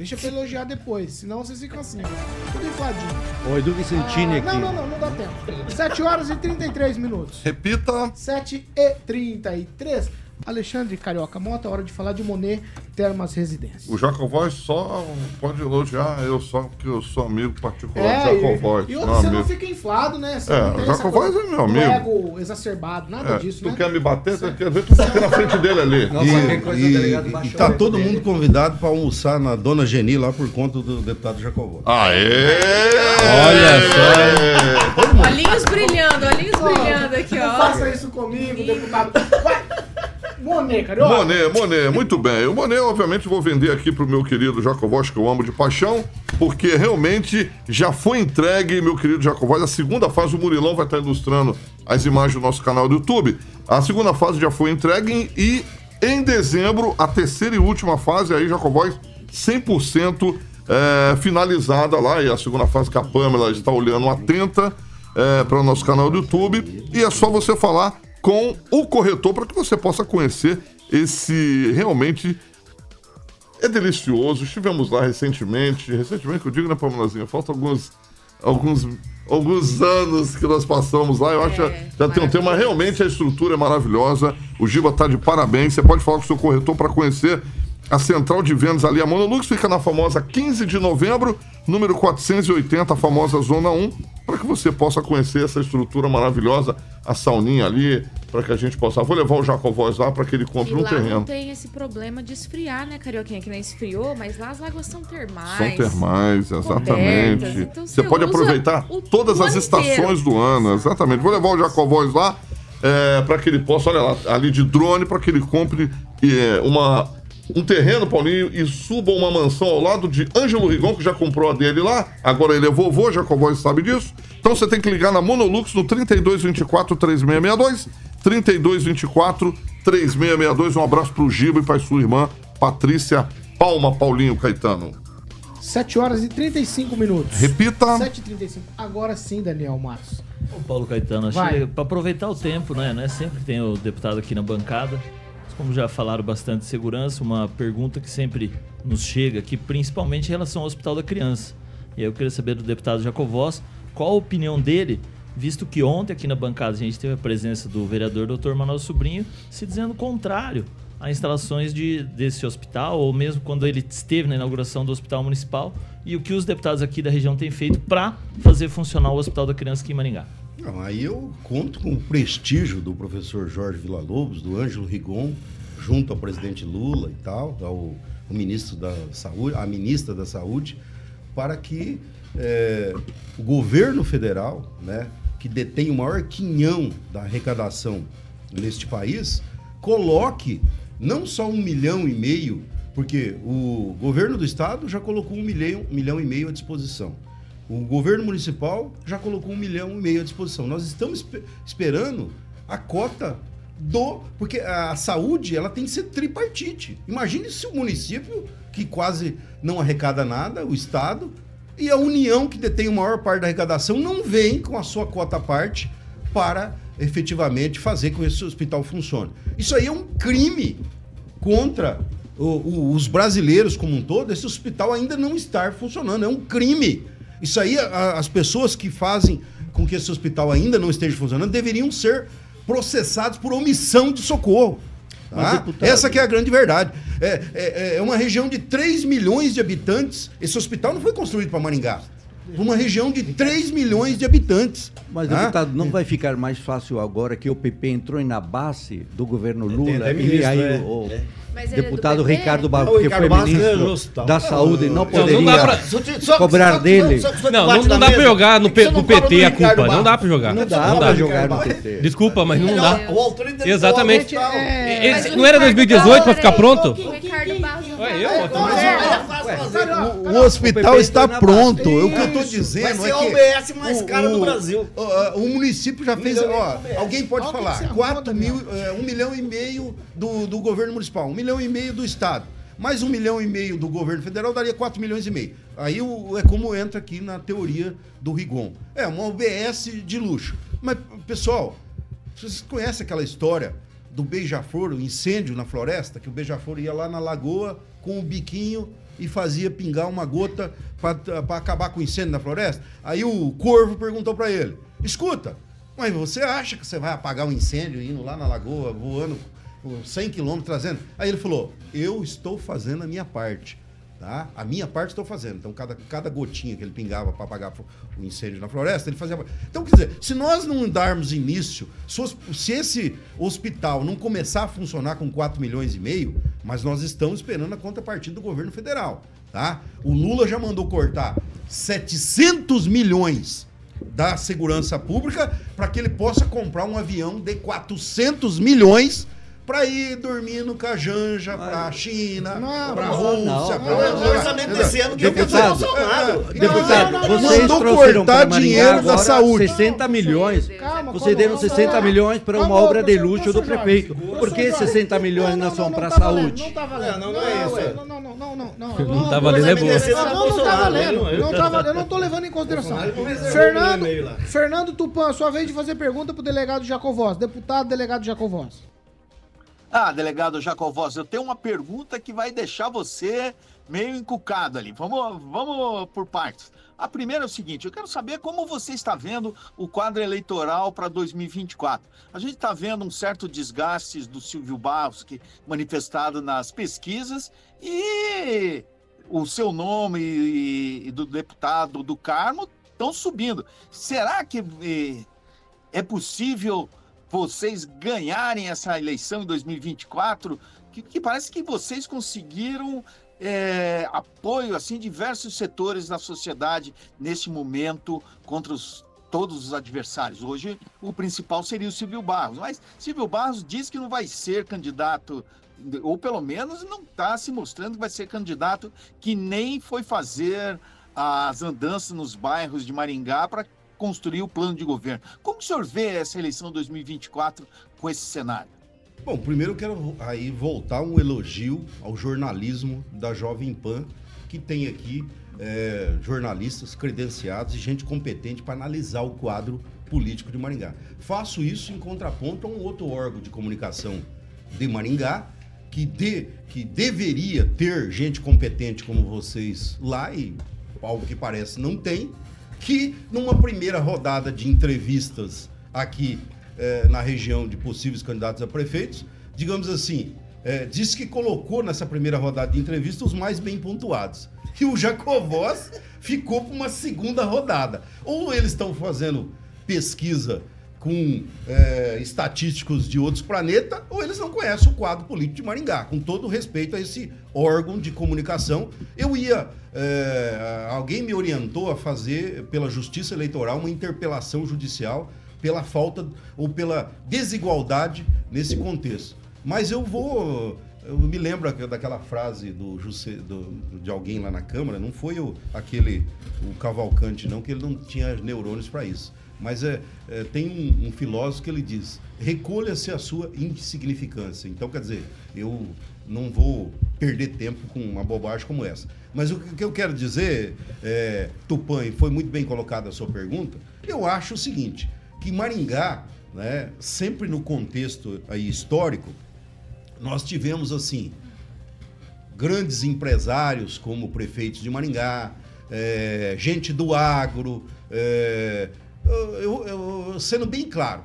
Deixa pra elogiar depois, senão vocês ficam assim, ó, tudo infladinho. O Edu Vicentini Ah, aqui. não, não, não, não dá tempo. 7 horas e 33 minutos. Repita. 7 e 33. Alexandre Carioca Mota, hora de falar de Monet Termas Residências. O Jacovóis só pode elogiar eu só porque eu sou amigo particular É, do Jacovóis. e, e outro, você não amigo. fica inflado, né? Você É, não o coisa é meu amigo. ego exacerbado, nada É, disso, tu né? quer me bater, você quer ver tu bater na frente dele ali. Não, E, coisa, o e- delegado e baixou tá todo dele. mundo convidado para almoçar na Dona Geni lá por conta do deputado Jacobó. Aê! Olha só. Olhinhos brilhando, olhinhos brilhando aqui, Não ó. faça isso comigo, deputado. Vai! Monet, Carioca. Monet, Monet, muito bem. O Monet, obviamente, vou vender aqui pro meu querido Jacovós, que eu amo de paixão, porque realmente já foi entregue, meu querido Jacovós, a segunda fase, o Murilão vai estar ilustrando as imagens do nosso canal do YouTube. A segunda fase já foi entregue e em dezembro, a terceira e última fase, aí, Jacovós, 100% é, finalizada lá, e a segunda fase que a Pamela está olhando atenta é, para o nosso canal do YouTube. E é só você falar com o corretor para que você possa conhecer esse realmente é delicioso. Estivemos lá recentemente, recentemente que eu digo, né, Pamelazinha? Falta alguns alguns alguns anos que nós passamos lá. Eu acho que já, já tem um tema. Realmente a estrutura é maravilhosa. O Giba tá de parabéns. Você pode falar com o seu corretor para conhecer a central de vendas ali. A Monolux fica na famosa 15 de novembro, número 480, a famosa Zona 1, para que você possa conhecer essa estrutura maravilhosa, a sauninha ali, para que a gente possa. Vou levar o Jacovós lá para que ele E compre um lá terreno. não tem esse problema de esfriar, né, Carioquinha? Que nem esfriou, mas lá as águas são termais. São termais, cobertas, exatamente. então você você pode aproveitar o- todas o as estações inteiro. do ano, exatamente. Vou levar o Jacovóis lá para que ele possa, olha lá, ali de drone, para que ele compre é, uma, um terreno, Paulinho, e suba uma mansão ao lado de Ângelo Rigon, que já comprou a dele lá. Agora ele é vovô, Jacovóis sabe disso. Então você tem que ligar na Monolux no 3224 3662. 3224 3662. Um abraço pro Giba e para sua irmã Patrícia Palma Paulinho Caetano. 7 horas e 35 minutos. Repita. 7h35. Agora sim, Daniel Matos. Ô Paulo Caetano, acho Vai. que para aproveitar o tempo, né? Não é sempre que tem o deputado aqui na bancada. Como já falaram bastante de segurança, uma pergunta que sempre nos chega aqui, principalmente em relação ao Hospital da Criança. E aí eu queria saber do deputado Jacovós, qual a opinião dele, visto que ontem aqui na bancada a gente teve a presença do vereador Dr. Manuel Sobrinho se dizendo contrário a instalações de, desse hospital, ou mesmo quando ele esteve na inauguração do Hospital Municipal, e o que os deputados aqui da região têm feito para fazer funcionar o Hospital da Criança aqui em Maringá. Não, aí eu conto com o prestígio do professor Jorge Villa-Lobos, do Ângelo Rigon, junto ao presidente Lula e tal, ao, ao ministro da Saúde, a ministra da Saúde, para que eh, o governo federal, né, que detém o maior quinhão da arrecadação neste país, coloque não só um milhão e meio, porque o governo do estado já colocou um milhão, um milhão e meio à disposição. O governo municipal já colocou um milhão e meio à disposição. Nós estamos espe- esperando a cota do. Porque a saúde ela tem que ser tripartite. Imagine se o município, que quase não arrecada nada, o Estado, e a União, que detém a maior parte da arrecadação, não vem com a sua cota à parte para efetivamente fazer com que esse hospital funcione. Isso aí é um crime contra o- o- os brasileiros como um todo, esse hospital ainda não estar funcionando. É um crime. Isso aí, a- as pessoas que fazem com que esse hospital ainda não esteja funcionando deveriam ser processados por omissão de socorro. tá? Deputado- Essa que é a grande verdade. É, é- é uma região de 3 milhões de habitantes. Esse hospital não foi construído para Maringá. Uma região de 3 milhões de habitantes. Mas, tá? deputado, não vai ficar mais fácil agora que o PP entrou na base do governo Lula até e ministro, aí é. o, o É. Mas é do deputado PP? Ricardo Barros, que Ricardo foi Barros ministro hospital. da saúde, não poderia não pra- Só te- só- cobrar só- dele. Não, não, dá pra mesa. jogar no, P- no PT a culpa. Não dá pra jogar. Não dá Não pra dá. jogar no. PT. Desculpa, mas não dá. Exatamente. É, o não era Ricardo 2018 pra ficar pronto? Ricardo Barros tá- é. O, hospital está pronto. O que eu estou Vai dizendo ser é a que. UBS mais cara o- do Brasil. O, município já fez. alguém pode falar. você arrumou, 4 mil, Daniel. é, um milhão e meio do, do governo municipal, um milhão e meio do estado. Mais um milhão e meio do governo federal daria 4 milhões e meio. Aí o- é como entra aqui na teoria do Rigon. É uma UBS de luxo. Mas, pessoal, vocês conhecem aquela história do beija-flor, o incêndio na floresta, que o beija-flor ia lá na lagoa com o biquinho e fazia pingar uma gota para acabar com o incêndio na floresta? Aí o corvo perguntou para ele: escuta, mas você acha que você vai apagar um incêndio indo lá na lagoa, voando 100 quilômetros, trazendo? Aí ele falou: eu estou fazendo a minha parte. Tá? A minha parte estou fazendo. Então, cada, cada gotinha que ele pingava para apagar o incêndio na floresta, ele fazia. Então, quer dizer, se nós não darmos início, se esse hospital não começar a funcionar com 4 milhões e meio, mas nós estamos esperando a contrapartida do governo federal. Tá? O Lula já mandou cortar 700 milhões da segurança pública para que ele possa comprar um avião de 400 milhões para ir dormindo com a Janja para a China, Não, para a não, Rússia, não, pra- não, o orçamento desse ano que eu Deputado, Bolsonaro. Deputado, Não, não, não, vocês Mandou trouxeram cortar para Maringá dinheiro da saúde. 60 milhões. Calma, Vocês deram calma, 60 calma. milhões para uma Calma, obra de luxo do prefeito. Por que Jorge. 60 milhões não são para a tá valendo, saúde? Não tá valendo. Não, não é isso, é. Não, não, não, não, não. Não, Não tá valendo, é boa. Não, não, não tá Bolsonaro, valendo. hein? Não tá valendo. Eu não tô levando em consideração. Fernando, no. Fernando Tupan, sua vez de fazer pergunta pro delegado Jacovós. Deputado, delegado Jacovós. Ah, delegado Jacovós, eu tenho uma pergunta que vai deixar você meio encucado ali. Vamos, vamos por partes. A primeira é o seguinte: eu quero saber como você está vendo o quadro eleitoral para 2024. A gente está vendo um certo desgaste do Silvio Barros, que manifestado nas pesquisas, e o seu nome e, e do deputado do Carmo estão subindo. Será que eh, é possível vocês ganharem essa eleição em 2024, que, que parece que vocês conseguiram é, apoio assim diversos setores da sociedade neste momento contra os, todos os adversários. Hoje o principal seria o Silvio Barros, mas Silvio Barros diz que não vai ser candidato ou pelo menos não está se mostrando que vai ser candidato que nem foi fazer as andanças nos bairros de Maringá para construir o plano de governo. Como o senhor vê essa eleição 2024 com esse cenário? Bom, primeiro eu quero aí voltar um elogio ao jornalismo da Jovem Pan, que tem aqui é, jornalistas credenciados e gente competente para analisar o quadro político de Maringá. Faço isso em contraponto a um outro órgão de comunicação de Maringá, que, de, que deveria ter gente competente como vocês lá, e algo que parece não tem, que numa primeira rodada de entrevistas aqui eh, na região de possíveis candidatos a prefeitos, digamos assim, eh, disse que colocou nessa primeira rodada de entrevista os mais bem pontuados. E o Jacovós ficou para uma segunda rodada. Ou eles estão fazendo pesquisa com eh, estatísticos de outros planetas, ou eles não conhecem o quadro político de Maringá. Com todo respeito a esse órgão de comunicação, eu ia. eh, alguém me orientou a fazer, pela Justiça Eleitoral, uma interpelação judicial pela falta ou pela desigualdade nesse contexto. Mas eu vou eu me lembro aqu- daquela frase do, do- de alguém lá na Câmara, não foi o, aquele, o Cavalcante, não, que ele não tinha neurônios para isso. Mas é, é, tem um, um filósofo que ele diz: recolha-se a sua insignificância. Então, quer dizer, eu não vou perder tempo com uma bobagem como essa. Mas o que eu quero dizer, é, Tupã, e foi muito bem colocada a sua pergunta, eu acho o seguinte, que Maringá, né, sempre no contexto aí histórico, nós tivemos assim grandes empresários como prefeitos de Maringá, é, gente do agro. é, eu- eu- sendo bem claro,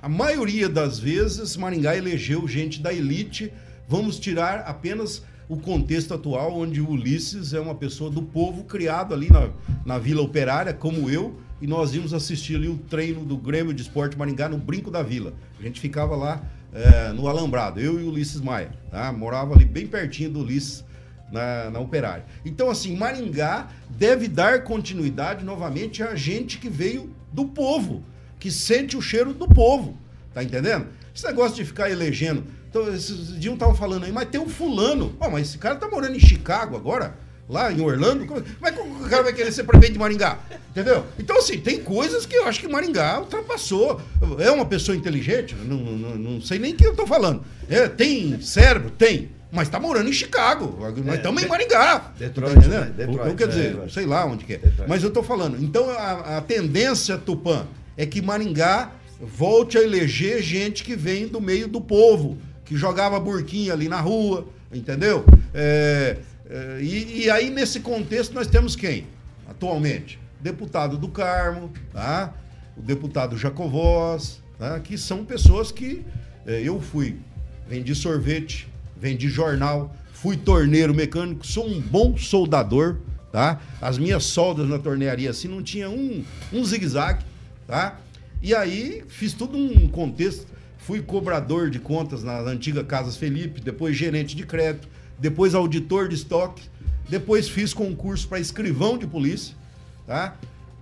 a maioria das vezes Maringá elegeu gente da elite. Vamos tirar apenas o contexto atual, onde o Ulisses é uma pessoa do povo criado ali na, na Vila Operária, como eu, e nós íamos assistir ali o treino do Grêmio de Esporte Maringá no Brinco da Vila. A gente ficava lá é, no Alambrado, eu e o Ulisses Maia. Tá? Morava ali bem pertinho do Ulisses na, na Operária. Então, assim, Maringá deve dar continuidade novamente a gente que veio do povo, que sente o cheiro do povo. Tá entendendo? Esse negócio de ficar elegendo. Então, esses dias estavam falando aí, mas tem um fulano. Ó, mas esse cara tá morando em Chicago agora, lá em Orlando. Como- Mas como o cara vai querer ser prefeito de Maringá? Entendeu? Então, assim, tem coisas que eu acho que Maringá ultrapassou. É uma pessoa inteligente? Não, não, não sei nem o que eu tô falando. É, tem cérebro? Tem. Mas tá morando em Chicago. Nós estamos em Maringá. Detroit, Tá né? Detroit, então, quer dizer, é, sei lá onde que é. Detroit. Mas eu tô falando. Então, a, a tendência, Tupã, é que Maringá volte a eleger gente que vem do meio do povo, que jogava burquinha ali na rua, entendeu? É, é, e, e aí, nesse contexto, nós temos quem? Atualmente? Deputado do Carmo, tá? o deputado Jacovós, tá? que são pessoas que é, eu fui. Vendi sorvete, vendi jornal, fui torneiro mecânico, sou um bom soldador, tá? As minhas soldas na tornearia assim não tinha um, um zigue-zague, tá? E aí fiz tudo um contexto. Fui cobrador de contas na antiga Casas Felipe, depois gerente de crédito, depois auditor de estoque, depois fiz concurso para escrivão de polícia, tá?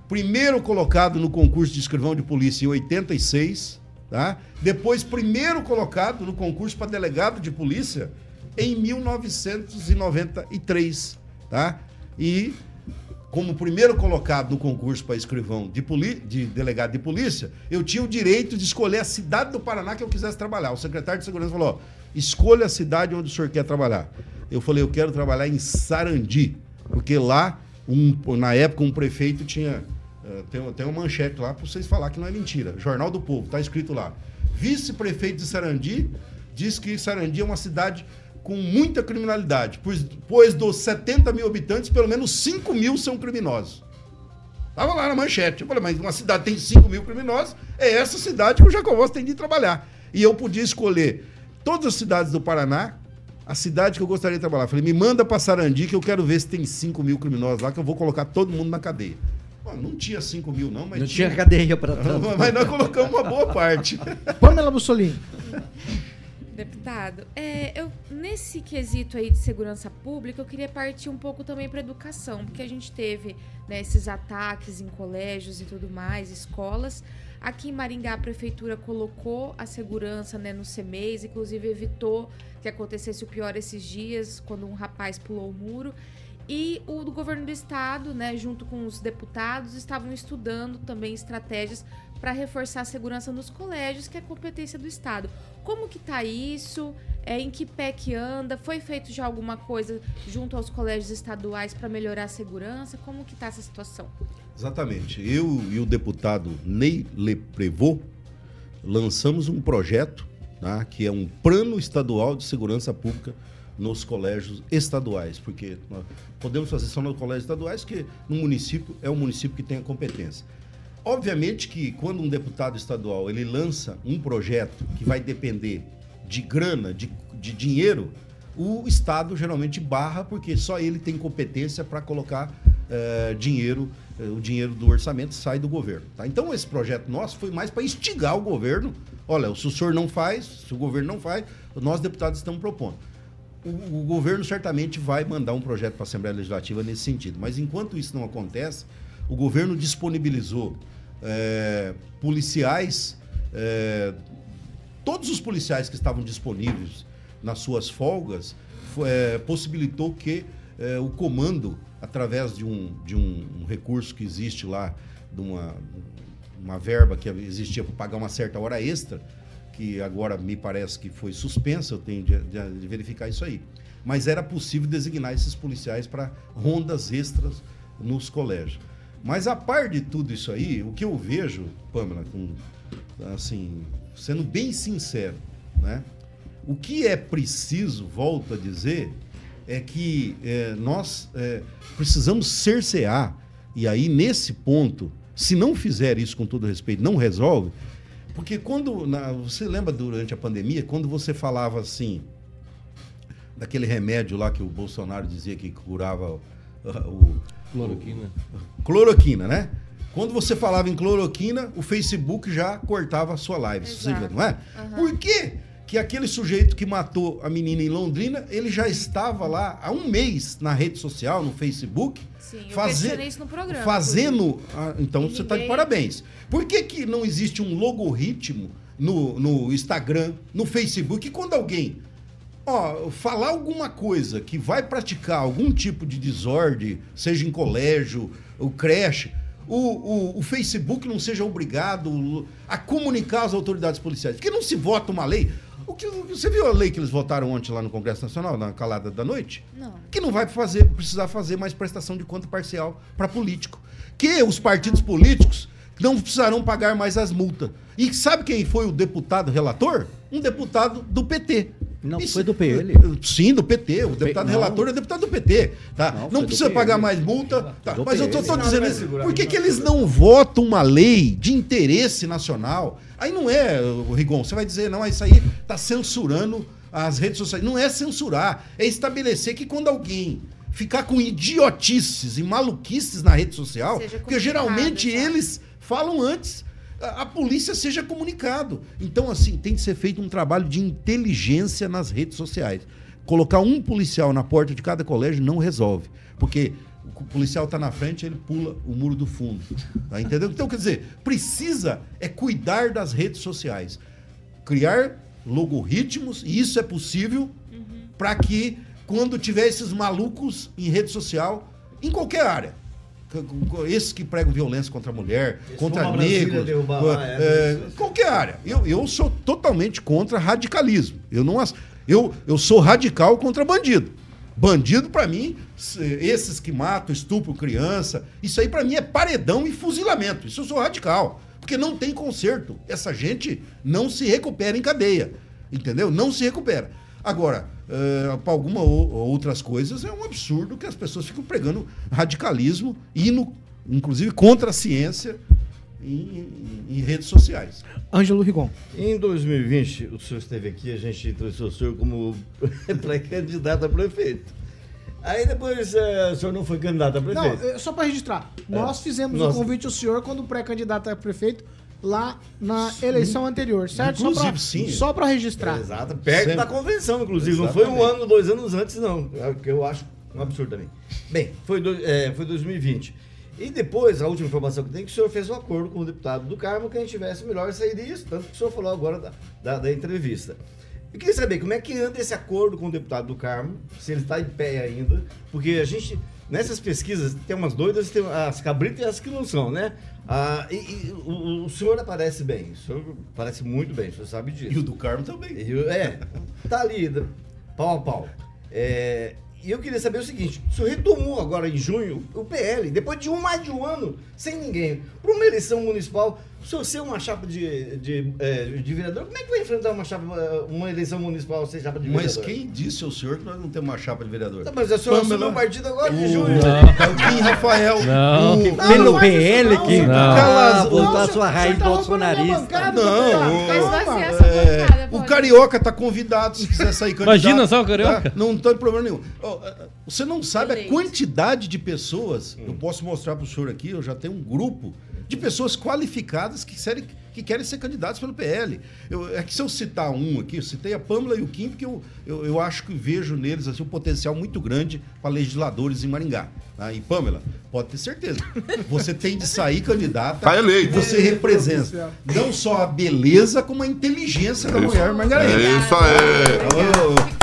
Primeiro colocado no concurso de escrivão de polícia em 86, tá? Depois primeiro colocado no concurso para delegado de polícia em 1993, tá? E como primeiro colocado no concurso para escrivão de, de delegado de polícia, eu tinha o direito de escolher a cidade do Paraná que eu quisesse trabalhar. O secretário de segurança falou: escolha a cidade onde o senhor quer trabalhar. Eu falei: eu quero trabalhar em Sarandi, porque lá, um- na época, um prefeito tinha. Eh, tem, tem uma manchete lá para vocês falar que não é mentira. Jornal do Povo, tá escrito lá. Vice-prefeito de Sarandi diz que Sarandi é uma cidade com muita criminalidade, pois, pois dos 70 mil habitantes, pelo menos 5 mil são criminosos. Tava lá na manchete. Eu falei, mas uma cidade tem 5 mil criminosos, é essa cidade que o Jacovós tem de trabalhar. E eu podia escolher todas as cidades do Paraná, a cidade que eu gostaria de trabalhar. Eu falei, me manda para Sarandi que eu quero ver se tem 5 mil criminosos lá, que eu vou colocar todo mundo na cadeia. Não tinha 5 mil, não, mas Não tinha cadeia pra tanto. Mas nós colocamos uma boa parte. Pamela Bussolini. Deputado, é, eu, nesse quesito aí de segurança pública, eu queria partir um pouco também para educação, porque a gente teve né, esses ataques em colégios e tudo mais, escolas. Aqui em Maringá, a prefeitura colocou a segurança né, no CMEs, inclusive evitou que acontecesse o pior esses dias, quando um rapaz pulou o muro. E o do governo do estado, né, junto com os deputados, estavam estudando também estratégias para reforçar a segurança nos colégios, que é competência do estado. Como que tá isso? É, em que pé que anda? Foi feito já alguma coisa junto aos colégios estaduais para melhorar a segurança? Como que tá essa situação? Exatamente. Eu e o deputado Ney Leprevot lançamos um projeto, tá, que é um plano estadual de segurança pública nos colégios estaduais, porque podemos fazer só nos colégios estaduais, que no município é o município que tem a competência. Obviamente que quando um deputado estadual ele lança um projeto que vai depender de grana, de, de dinheiro, o Estado geralmente barra porque só ele tem competência para colocar eh, dinheiro, eh, o dinheiro do orçamento sai do governo. tá? Então esse projeto nosso foi mais para instigar o governo. Olha, o senhor não faz, se o governo não faz, nós deputados estamos propondo. O, o governo certamente vai mandar um projeto para a Assembleia Legislativa nesse sentido. Mas enquanto isso não acontece, o governo disponibilizou eh, policiais, eh, todos os policiais que estavam disponíveis nas suas folgas, fo- é, possibilitou que é, o comando, através de um, de um, um recurso que existe lá, de uma, uma verba que existia para pagar uma certa hora extra, que agora me parece que foi suspensa, eu tenho de, de- de verificar isso aí. Mas era possível designar esses policiais para rondas extras nos colégios. Mas a par de tudo isso aí, o que eu vejo, Pamela, com, assim, sendo bem sincero, né? O que é preciso, volto a dizer, é que é, nós é, precisamos cercear, e aí nesse ponto, se não fizer isso com todo respeito, não resolve, porque quando, na- você lembra durante a pandemia, quando você falava assim, daquele remédio lá que o Bolsonaro dizia que curava o, o- Cloroquina. cloroquina, né? Quando você falava em cloroquina, o Facebook já cortava a sua live, você Exato. vê, não é? Por quê? Que aquele sujeito que matou a menina em Londrina, ele já estava lá há um mês na rede social, no Facebook, Sim, eu faze- questionei isso no programa. fazendo. ah, então E você está de parabéns. Por que, que não existe um logoritmo no, no Instagram, no Facebook, quando alguém ó, falar alguma coisa que vai praticar algum tipo de desordem, seja em colégio, ou creche, o, o, o Facebook não seja obrigado a comunicar às autoridades policiais. Porque não se vota uma lei. Que, você viu a lei que eles votaram ontem lá no Congresso Nacional, na calada da noite? Não. que não vai fazer, precisar fazer mais prestação de conta parcial para político. Que os partidos políticos não precisarão pagar mais as multas. E sabe quem foi o deputado relator? Um deputado do PT. Não, Isso- foi do PL. Sim, do PT. O deputado não. relator é deputado do PT. Tá? Não, Não, precisa PL. pagar mais multa. Tá, Mas eu tô, tô PL. dizendo isso. Por que, que eles não votam uma lei de interesse nacional? Aí não é, Rigon, você vai dizer, não, isso aí tá censurando as redes sociais. Não é censurar, é estabelecer que quando alguém ficar com idiotices e maluquices na rede social, porque geralmente exato. eles falam antes, a, a polícia seja comunicado. Então, assim, tem que ser feito um trabalho de inteligência nas redes sociais. Colocar um policial na porta de cada colégio não resolve, porque o policial está na frente, ele pula o muro do fundo. Tá? Entendeu? Então, quer dizer, precisa é cuidar das redes sociais. Criar logoritmos, e isso é possível, para que quando tiver esses malucos em rede social, em qualquer área, esses que pregam violência contra a mulher, Esse contra negros, derrubar é, é, isso. qualquer área. Eu, eu sou totalmente contra radicalismo. Eu não as- eu, eu sou radical contra bandido. Bandido, pra mim, esses que matam, estupram criança, isso aí pra mim é paredão e fuzilamento. Isso eu sou radical. Porque não tem conserto. Essa gente não se recupera em cadeia. Entendeu? Não se recupera. Agora, para algumas outras coisas, é um absurdo que as pessoas ficam pregando radicalismo, indo, inclusive, contra a ciência em, em- em redes sociais. Ângelo Rigon. Em 2020, o senhor esteve aqui, a gente trouxe o senhor como pré-candidato a prefeito. Aí depois eh, o senhor não foi candidato a Não, prefeito. é, só para registrar. Nós fizemos Nossa. o convite ao senhor quando pré-candidato a prefeito lá na eleição anterior, certo? Só Inclusive, pra- sim. Só para registrar. Exato, perto Sempre. da convenção, inclusive. Não foi um Exatamente. ano, dois anos antes, não. É o que eu acho um absurdo também. Bem, foi, do- é, foi 2020. E depois, a última informação que tem, é que o senhor fez um acordo com o deputado do Carmo que a gente tivesse melhor saída disso, tanto que o senhor falou agora da, da, da entrevista. Eu queria saber como é que anda esse acordo com o deputado do Carmo, se ele está em pé ainda, porque a gente, nessas pesquisas, tem umas doidas, tem as cabritas e as que não são, né? Ah, e, e o, o senhor aparece bem, o senhor parece muito bem, o senhor sabe disso. E o do Carmo também. E É, tá ali, pau a pau. É, e eu queria saber o seguinte: o senhor retomou agora em junho o PL, depois de um mais de um ano, sem ninguém, para uma eleição municipal, o senhor ser uma chapa de, de, é, de vereador, como é que vai enfrentar uma, chapa, uma eleição municipal sem chapa de Mas vereador? quem disse ao senhor que nós não temos uma chapa de vereador? Tá, mas o senhor assumiu o partido agora de O- junho. É o Kim Rafael. Não. O- Pelo não faz PL não, que. Ah, Não, voltou a senhor, sua raiz tá bolsonarista. Não, deputado. o- Mas Calma. vai ser essa É, bancada, o. Carioca tá convidado se quiser sair candidato. Imagina só o Carioca. Tá? Não tem problema nenhum. Ó, Você não sabe a quantidade de pessoas. Eu posso mostrar para o senhor aqui, eu já tenho um grupo de pessoas qualificadas que querem, que querem ser candidatos pelo PL. Eu- é que se eu citar um aqui, eu citei a Pâmela e o Kim, porque eu, eu, eu acho que vejo neles assim, um potencial muito grande para legisladores em Maringá. tá? E Pâmela, pode ter certeza. Você tem de sair candidata. Tá eleito. Você representa não só a beleza, como a inteligência da mulher margarina. É isso aí.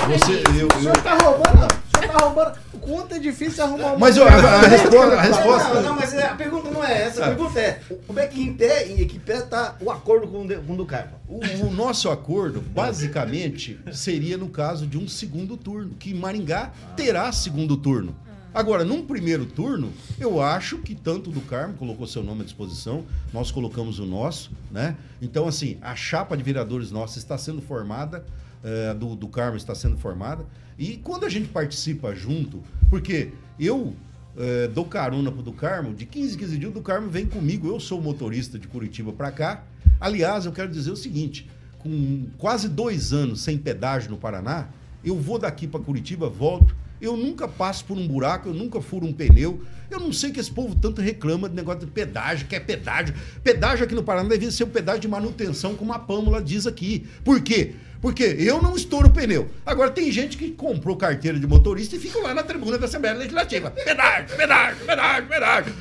Ô, Você, eu, O senhor tá roubando, o senhor tá roubando. Quanto é difícil arrumar uma Mas, a- a resposta- a resposta- Não, não, mas é, a pergunta não é essa. A Tá. pergunta é: como é que em pé, em que pé tá o acordo com com o do Carmo? O, o nosso acordo, basicamente, seria no caso de um segundo turno, que Maringá terá segundo turno. Agora, num primeiro turno, eu acho que tanto do Carmo colocou seu nome à disposição, nós colocamos o nosso, né? Então, assim, a chapa de vereadores nossa está sendo formada, eh, do, do Carmo está sendo formada, e quando a gente participa junto, porque eu eh, dou carona pro do Carmo, de 15 em 15 dias o do Carmo vem comigo, eu sou motorista de Curitiba para cá. Aliás, eu quero dizer o seguinte, com quase dois anos sem pedágio no Paraná, eu vou daqui para Curitiba, volto, eu nunca passo por um buraco, eu nunca furo um pneu. Eu não sei que esse povo tanto reclama de negócio de pedágio, que é pedágio. Pedágio aqui no Paraná deve ser um pedágio de manutenção, como a Pâmula diz aqui. Por quê? Porque eu não estouro pneu. Agora, tem gente que comprou carteira de motorista e fica lá na tribuna da Assembleia Legislativa. Pedágio, pedágio, pedágio, pedágio.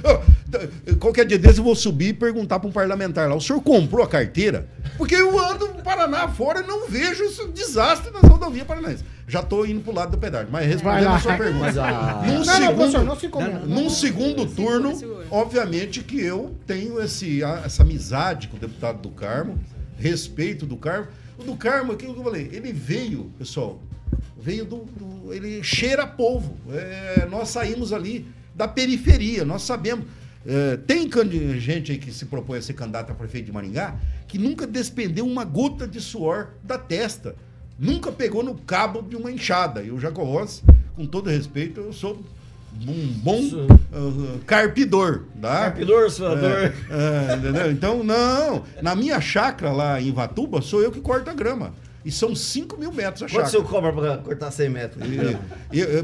Qualquer dia desse eu vou subir e perguntar para um parlamentar lá: o senhor comprou a carteira? Porque eu ando no Paraná fora e não vejo esse desastre nas rodovias paranaenses. Já estou indo pro lado do pedágio. Mas respondendo a sua pergunta. Mas a- Num Não, não, segundo, professor, não se num segundo turno, obviamente que eu tenho esse, essa amizade com o deputado do Carmo, respeito do Carmo. O do Carmo, aquilo que eu falei, ele veio, pessoal, veio do. do- ele cheira polvo. É, nós saímos ali da periferia, nós sabemos. É, tem gente aí que se propõe a ser candidato a prefeito de Maringá que nunca despendeu uma gota de suor da testa. Nunca pegou no cabo de uma enxada. E o Jaco Rossi, com todo respeito, eu sou um bom ah, carpidor. Tá? Carpidor, suador. É, é, entendeu? Então, não. Na minha chácara lá em Vatuba, sou eu que corto a grama. E são 5 mil metros a Quanto chácara. você cobra pra cortar 100 metros?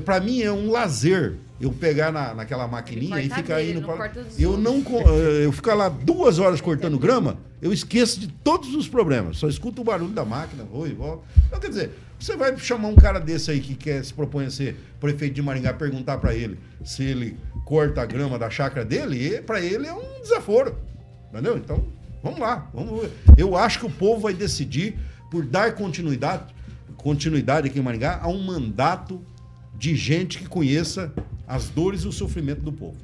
Pra mim é um lazer eu pegar na, naquela maquininha e ficar dele, indo não para. corta dos Eu não. eh, Eu ficar lá duas horas cortando grama, eu esqueço de todos os problemas. Só escuto o barulho da máquina, vou e volto. Então, quer dizer, você vai chamar um cara desse aí que quer se propõe a ser prefeito de Maringá, perguntar pra ele se ele corta a grama da chácara dele, pra ele é um desaforo. Entendeu? Então, vamos lá. Vamos ver. Eu acho que o povo vai decidir por dar continuidade, continuidade aqui em Maringá a um mandato de gente que conheça as dores e o sofrimento do povo.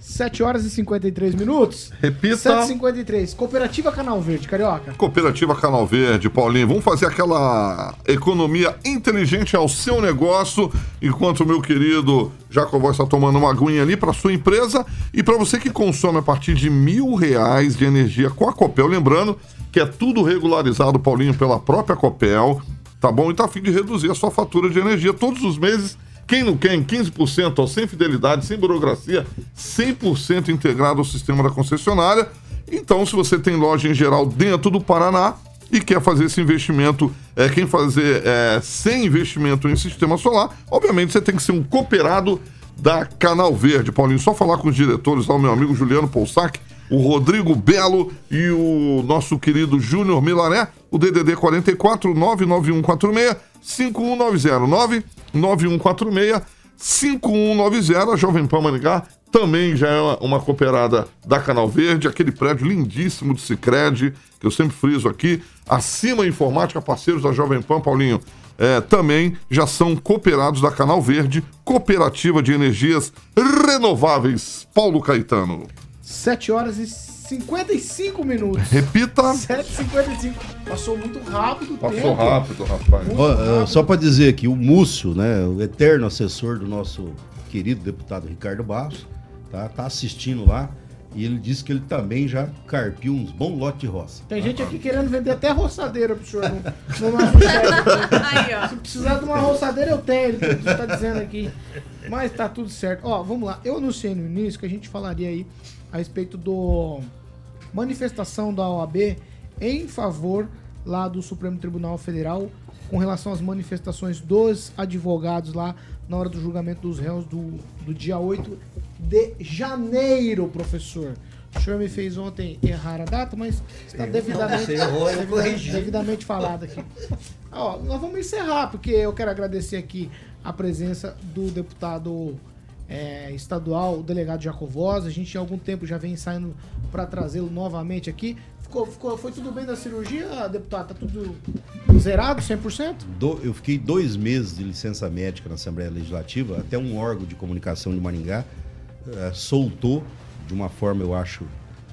7 horas e 53 minutos. Repita. 7h53. Cooperativa Canal Verde, Carioca. Cooperativa Canal Verde, Paulinho, vamos fazer aquela economia inteligente ao seu negócio, enquanto o meu querido Jacobó está tomando uma aguinha ali para sua empresa e para você que consome a partir de mil reais de energia com a Copel, lembrando que é tudo regularizado, Paulinho, pela própria Copel, tá bom? E tá a fim de reduzir a sua fatura de energia todos os meses. Quem não quer em 15% ó, sem fidelidade, sem burocracia, 100% integrado ao sistema da concessionária. Então, se você tem loja em geral dentro do Paraná e quer fazer esse investimento, é, quem fazer é, sem investimento em sistema solar, obviamente você tem que ser um cooperado da Canal Verde. Paulinho, só falar com os diretores lá, o meu amigo Juliano Poussac, o Rodrigo Belo e o nosso querido Júnior Milaré, o DDD 44 99146 5190 99146 5190, a Jovem Pan Maringá também já é uma, uma cooperada da Canal Verde, aquele prédio lindíssimo do Cicred, que eu sempre friso aqui, acima Informática, parceiros da Jovem Pan, Paulinho, é, também já são cooperados da Canal Verde, Cooperativa de Energias Renováveis, Paulo Caetano. 7 horas e 55 minutos. Repita. 7h55. Passou muito rápido o Passou tempo. rápido, rapaz. Ó, ó, só para dizer aqui, o Múcio, né, o eterno assessor do nosso querido deputado Ricardo Barros, tá, tá assistindo lá e ele disse que ele também já carpiu uns bons lotes de roça. Tem gente aqui querendo vender até roçadeira pro senhor no nosso chat. Aí, ó. Se precisar de uma roçadeira, eu tenho. Ele tá dizendo aqui. Mas tá tudo certo. Ó, vamos lá. Eu anunciei no início que a gente falaria aí a respeito do manifestação da OAB em favor lá do Supremo Tribunal Federal com relação às manifestações dos advogados lá na hora do julgamento dos réus do, do dia 8 de janeiro, professor. O senhor me fez ontem errar a data, mas está devidamente, errou, devidamente, devidamente falado aqui. Ó, nós vamos encerrar, porque eu quero agradecer aqui a presença do deputado é, estadual, o delegado Jacovosa. A gente há algum tempo já vem saindo para trazê-lo novamente aqui. Ficou, ficou, foi tudo bem da cirurgia, deputado? Tá tudo. Zerado, 100%? Do- eu fiquei dois meses de licença médica na Assembleia Legislativa, até um órgão de comunicação de Maringá eh, soltou, de uma forma, eu acho,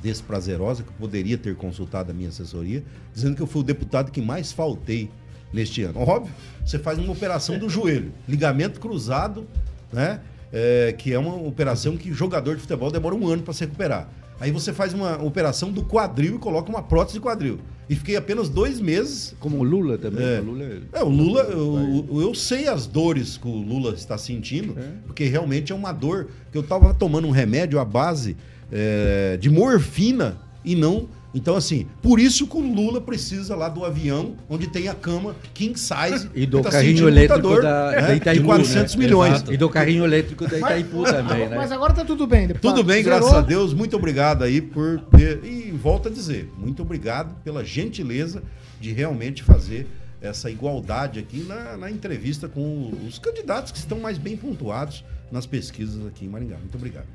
desprazerosa, que poderia ter consultado a minha assessoria, dizendo que eu fui o deputado que mais faltei neste ano. Óbvio, você faz uma operação do joelho, ligamento cruzado, né? Eh, que é uma operação que jogador de futebol demora um ano para se recuperar. Aí você faz uma operação do quadril e coloca uma prótese de quadril. E fiquei apenas dois meses. Como o Lula também. É. o Lula É, o Lula, eu, eu sei as dores que o Lula está sentindo, porque realmente é uma dor. Que eu estava tomando um remédio à base é, de morfina e não. Então, assim, por isso que o Lula precisa lá do avião, onde tem a cama king size. E do tá carrinho elétrico da, né, da Itaipu. de 400 né? milhões. Exato. E do carrinho elétrico da Itaipu também, né? Mas agora tá tudo bem, deputado. Tudo bem, Zerou? graças a Deus. Muito obrigado aí por ter. E volto a dizer, muito obrigado pela gentileza de realmente fazer essa igualdade aqui na, na entrevista com os candidatos que estão mais bem pontuados nas pesquisas aqui em Maringá. Muito obrigado.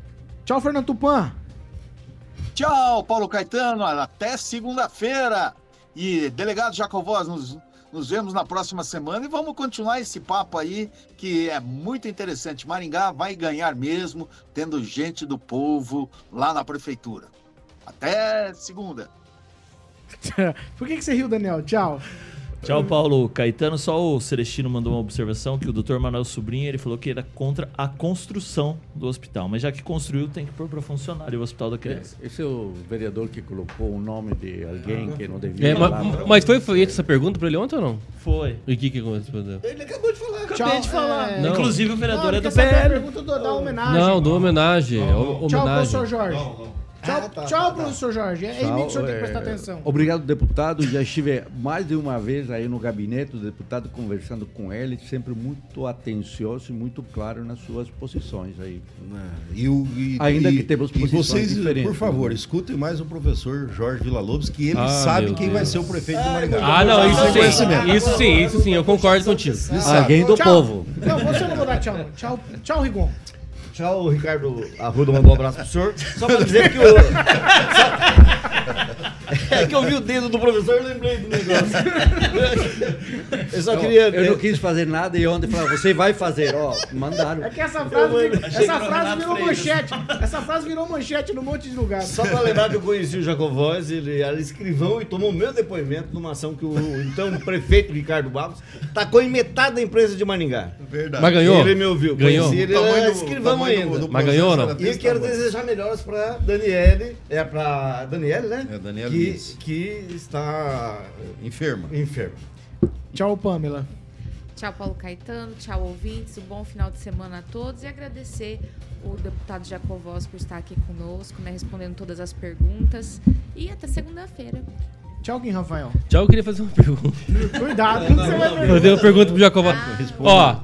Tchau, Fernando Tupan. Tchau, Paulo Caetano. Até segunda-feira. E delegado Jacovós, nos, nos vemos na próxima semana e vamos continuar esse papo aí que é muito interessante. Maringá vai ganhar mesmo, tendo gente do povo lá na prefeitura. Até segunda. Por que, que você riu, Daniel? Tchau. Tchau, Paulo. Caetano, só o Celestino mandou uma observação que o doutor Manuel Sobrinho ele falou que era contra a construção do hospital. Mas já que construiu, tem que pôr para funcionar o hospital da criança. Esse é o vereador que colocou o nome de alguém que não devia É, falar. ma- mas foi feita essa pergunta pra ele ontem ou não? Foi. E o que que respondeu? Ele acabou de falar. Acabei Tchau, de falar. é, Não. Inclusive o vereador Não, é do a PL. pergunta do- da homenagem. Não, do homenagem. ho- Tchau, homenagem. professor Jorge. Tchau, Ah, tá, tchau tá, tá. professor Jorge. É em Tchau, mim que o senhor tem que é, prestar atenção. Obrigado, deputado. Já estive mais de uma vez aí no gabinete do deputado conversando com ele, sempre muito atencioso e muito claro nas suas posições aí. E o- e- Ainda e- que temos e posições vocês, diferentes. por favor, escutem mais o professor Jorge Villa-Lobos, que ele Ah, sabe quem Deus. vai ser o prefeito de Maringá. Ah, não, isso sim. Isso sim, isso sim, eu concordo contigo. Sabe. Alguém do Tchau. povo. Não, você não vou dar tchau. Tchau, tchau Rigon. Tchau, Ricardo Arruda, mandou um abraço pro senhor. Só pra dizer que o. Só... É que eu vi o dedo do professor e lembrei do negócio. Eu só Não, queria. Eu não quis fazer nada e ontem falaram, você vai fazer, ó, mandaram. É que essa frase, Eu essa frase virou manchete. Essa frase virou manchete num monte de lugar. Só pra lembrar que eu conheci o Jacovós, ele era escrivão e tomou meu depoimento numa ação que o então prefeito Ricardo Barros tacou em metade da imprensa de Maringá. Verdade. Mas ganhou? Ele me ouviu. Ganhou? Conheci ele era do- escrivão tamanho do- ainda. do Mas ganhou ou não? E eu quero desejar melhoras pra Daniele, é pra Daniele, né? É, Daniele que, Que está Enferma. enferma. Tchau, Pamela. Tchau, Paulo Caetano. Tchau, ouvintes. Um bom final de semana a todos. E agradecer o deputado Jacovós por estar aqui conosco, né, respondendo todas as perguntas. E até segunda-feira. Tchau, Kim Rafael. Tchau, eu queria fazer uma pergunta. Cuidado, como você vai Eu perguntar. dei uma pergunta pro Jacob. Ó,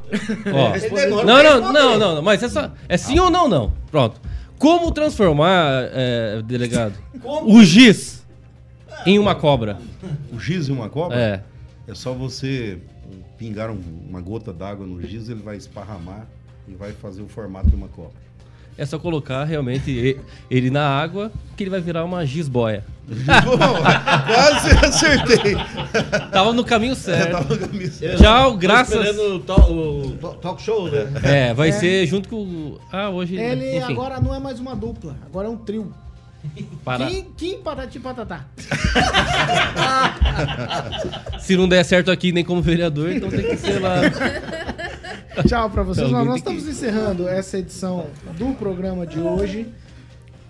ó. Respondeu. Não, não, não, não, não, mas é só. É sim ou não, não. Pronto. Como transformar, é, delegado, o giz em uma cobra? O giz e uma cobra? É. É só você pingar um- uma gota d'água no giz, ele vai esparramar e vai fazer o formato de uma cobra. É só colocar realmente ele na água que ele vai virar uma gizboia. Quase acertei. Tava no caminho certo. Tava no caminho certo. Tchau, graças. o, to- o talk show, né? É, vai ser junto com. o- Ah, hoje. Ele enfim, agora não é mais uma dupla, agora é um trio. Para... Kim, Kim, patati, patatá. Se não der certo aqui nem como vereador, então tem que ser lá. Tchau pra vocês. Alguém Nós, nós tem que- estamos encerrando essa edição do programa de hoje.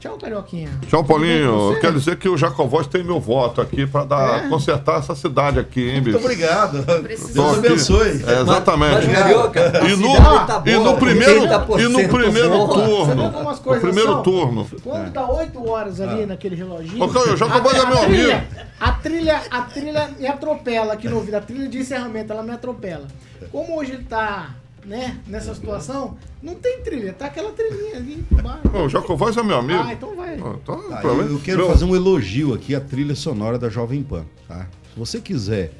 Tchau, Carioquinha. Tchau, Paulinho. Quero dizer que o Jacovós tem meu voto aqui pra dar, É? consertar essa cidade aqui, hein, Muito bicho? obrigado. Precisamos. Tô Deus aqui. abençoe. É, exatamente. Mas, Carioca, a E no, tá e boa, no primeiro, 80% e no primeiro turno. No primeiro são? turno. Quando dá 8 horas ali naquele reloginho. Ô, Caio, o Jacobós a- é meu amigo. A trilha, a trilha me atropela aqui no ouvido. A trilha de encerramento, ela me atropela. Como hoje ele tá, né, nessa situação, não tem trilha, tá aquela trilhinha ali por baixo. Ô, O Jacovós é meu amigo. Ah, então vai. Ó, então, Tá, pra eu, mim- eu quero meu- fazer um elogio aqui à trilha sonora da Jovem Pan. Tá? Se você quiser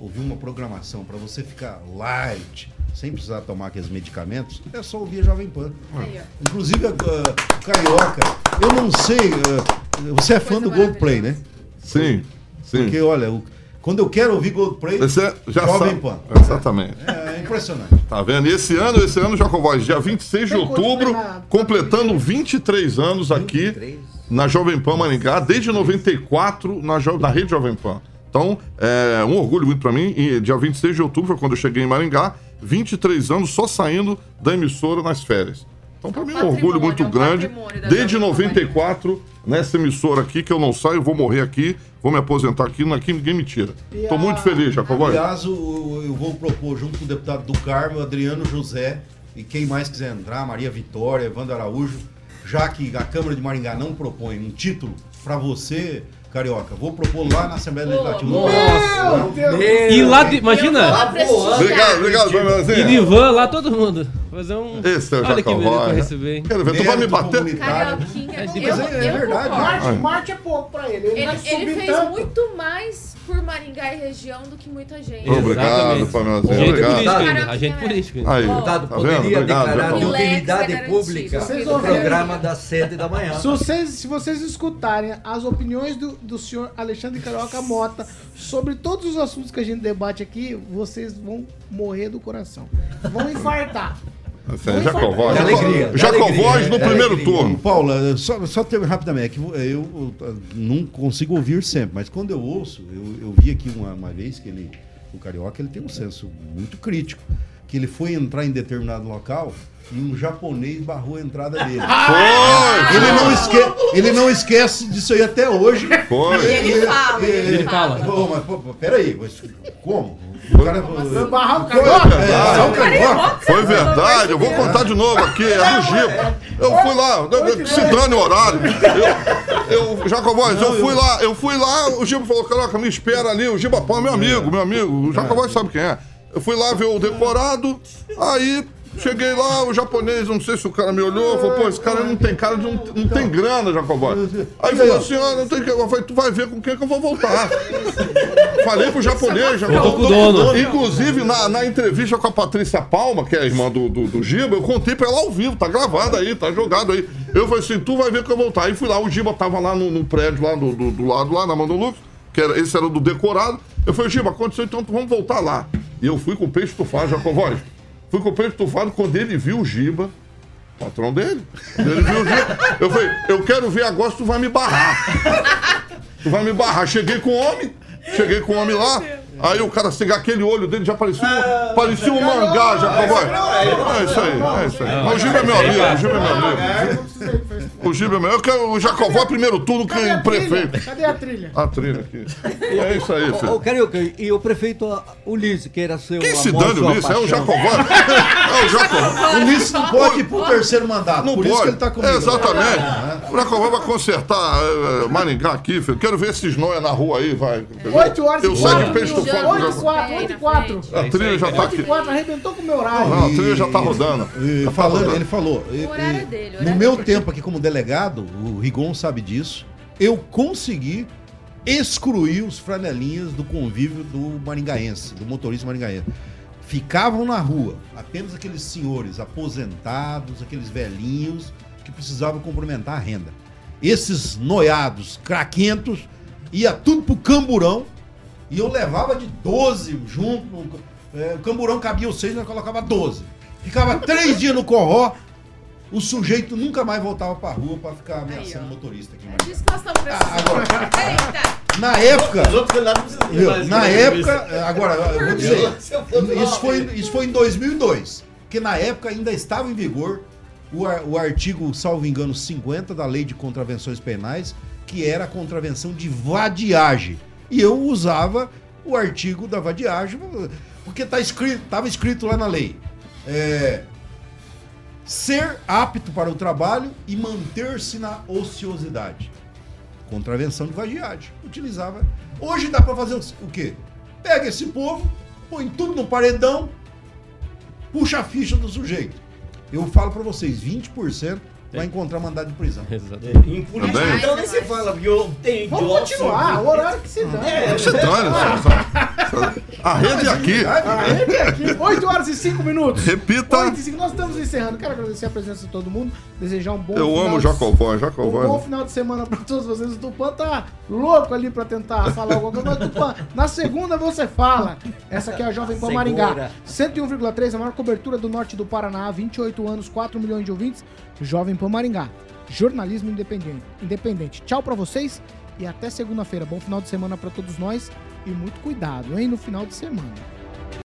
ouvir uma programação para você ficar light, sem precisar tomar aqueles medicamentos, é só ouvir a Jovem Pan. Aí, ó. Inclusive, a, a- o Carioca, eu não sei. ah, você é fã Coisa do Goldplay, né? maravilhosa. Sim, sim. Porque, olha, o- Quando eu quero ouvir Goldplay, Esse é, já Jovem sabe. Pan. Exatamente. É impressionante. Tá vendo? E esse ano, esse ano, Jacovóis, dia 26 de outubro, completando 23 anos aqui na Jovem Pan Maringá, desde 94 na, Jo- na rede Jovem Pan. Então, é um orgulho muito pra mim. E dia 26 de outubro foi quando eu cheguei em Maringá, 23 anos só saindo da emissora nas férias. Então, pra mim é um orgulho muito é um grande. da Desde Jovem Pan 94, nessa emissora aqui, que eu não saio, vou morrer aqui, vou me aposentar aqui, aqui ninguém me tira. E a- muito feliz, Jacovóis. Aliás, o- eu vou propor, junto com o deputado do Carmo, Adriano José, e quem mais quiser entrar, Maria Vitória, Evandro Araújo, já que a Câmara de Maringá não propõe um título para você, Carioca, vou propor lá na Assembleia Legislativa. Meu Deus! E lá, de, imagina, Obrigado, obrigado, e de van lá todo mundo. Fazer um. Esse é o Olha que pra receber, hein? Quero ver, tu vai me bater? Carioquinha, É, é verdade. Marte, Marte é pouco pra ele. Ele, Ele, ele fez tanto. muito mais por Maringá e região do que muita gente. Obrigado, Exatamente. Pamelazinha. Agente Obrigado. político. Aí, Deputado, tá vendo? poderia Obrigado, declarar de. Lex é utilidade pública Vocês o programa das sete da manhã. Se vocês, se vocês escutarem as opiniões do, do senhor Alexandre Carioca Mota sobre todos os assuntos que a gente debate aqui, vocês vão morrer do coração. Vão infartar. Esse é Jacovóis. De alegria, alegria, no primeiro alegria. turno. Paula, só, só ter rapidamente, que eu, eu, eu não consigo ouvir sempre, mas quando eu ouço, eu, eu vi aqui uma, uma vez que ele, o Carioca, ele tem um senso muito crítico, que ele foi entrar em determinado local e um japonês barrou a entrada dele. Foi! Ele não, esque, ele não esquece disso aí até hoje. Foi! Ele fala, ele, Ele fala. Pô, mas, pô, peraí, mas como? Foi- verdade, eu vou contar de novo aqui, é do Giba. Eu fui lá, se dane o horário. Eu, eu Jacobóis, eu fui lá, eu fui lá, o Giba falou, caraca, me espera ali, o Giba Pão é meu amigo, meu amigo, o Jacobóis sabe quem é. Eu fui lá ver o decorado, aí cheguei lá, o japonês, não sei se o cara me olhou, falou, pô, esse cara não tem cara não, não tem grana, Jacobóis. Aí falou assim, ó, não tem que. Eu falei, tu vai ver com quem que eu vou voltar. Falei pro japonês, já Voltou com o dono. Inclusive, na, na entrevista com a Patrícia Palma, que é a irmã do, do, do Giba, eu contei pra ela ao vivo, tá gravado aí, tá jogado aí. Eu falei assim, tu vai ver que eu vou voltar. Aí fui lá, o Giba tava lá no, no prédio, lá do, do, do lado, lá na Lucas, que era, esse era do decorado. Eu falei, Giba, aconteceu, então vamos voltar lá. E eu fui com o peixe estufado, Jacovóis. Fui com o peixe estufado quando ele viu o Giba, patrão dele. Ele viu o Giba, eu falei, eu quero ver agora se tu vai me barrar. Tu vai me barrar. Cheguei com o homem, cheguei com o homem lá. Aí o cara cegar aquele olho dele já parecia um, parecia um mangá, já acabou. É isso aí, é isso aí. Mas o Giba é meu amigo, o Giba é meu amigo. O Giba é meu. Eu quero o Jacovó primeiro turno que o prefeito. Cadê a trilha? A trilha aqui. É isso aí, Ô, filho. Carioca, e o prefeito ah, Ulisses, que era seu Quem se dane, sua Ulisses? É o. Jacovó. É o Jacovó. O Ulisses não pode ir pro terceiro mandato, Não por pode. isso que ele tá comigo. Exatamente. O Jacovó vai consertar eh, Maringá aqui, filho. Quero ver esses noia na rua aí, vai. 8 horas Eu saio de 4 peixe estufado. 8 e 4, 8 e 4. A trilha já tá 8 e aqui. 4, arrebentou com o meu horário. Não, a trilha já tá rodando. E tá falando, rodando. ele falou. e- O horário e- é dele, o no horário meu dele. tempo aqui como delegado, o Rigon sabe disso, eu consegui excluir os franelinhas do convívio do maringaense, do motorista maringaense. Ficavam na rua apenas aqueles senhores aposentados, aqueles velhinhos que precisavam complementar a renda. Esses noiados, craquentos, ia tudo pro camburão e eu levava de 12 junto. é, o camburão cabia os seis, nós colocava 12. Ficava três dias no corró, o sujeito nunca mais voltava pra rua pra ficar ameaçando o motorista aqui. Maringá. Diz que nós estamos precisando. Eita! Na época, Os outros lá não precisam mais Na época, agora, eu vou dizer, eu isso foi, isso foi em 2002, que na época ainda estava em vigor o, o artigo, salvo engano, 50 da Lei de Contravenções Penais, que era a contravenção de vadiagem. E eu usava o artigo da vadiagem, porque tá escrito, estava escrito lá na lei. É, ser apto para o trabalho e manter-se na ociosidade. Contravenção de vadiagem. Utilizava. Hoje dá para fazer o quê? Pega esse povo, põe tudo no paredão, puxa a ficha do sujeito. Eu falo para vocês, 20% vai encontrar mandado de prisão. Exatamente. Em política, Também. então nem se fala, porque eu tenho Vamos idiota, continuar, o horário que se dá. É, Você você A rede é aqui. A rede é aqui. 8 horas e 5 minutos. Repita. 8 e 5. Nós estamos encerrando. Quero agradecer a presença de todo mundo. Desejar um bom Eu final amo de- Jacovó, Um Jacovó. bom final de semana pra todos vocês. O Tupã tá louco ali pra tentar falar alguma coisa. Mas, Tupã, na segunda você fala. Essa aqui é a Jovem Pan. Maringá. 101,3, a maior cobertura do norte do Paraná. 28 anos, 4 milhões de ouvintes. Jovem Pan Maringá. Jornalismo independente. independente. Tchau pra vocês e até segunda-feira. Bom final de semana pra todos nós. E muito cuidado, hein, no final de semana.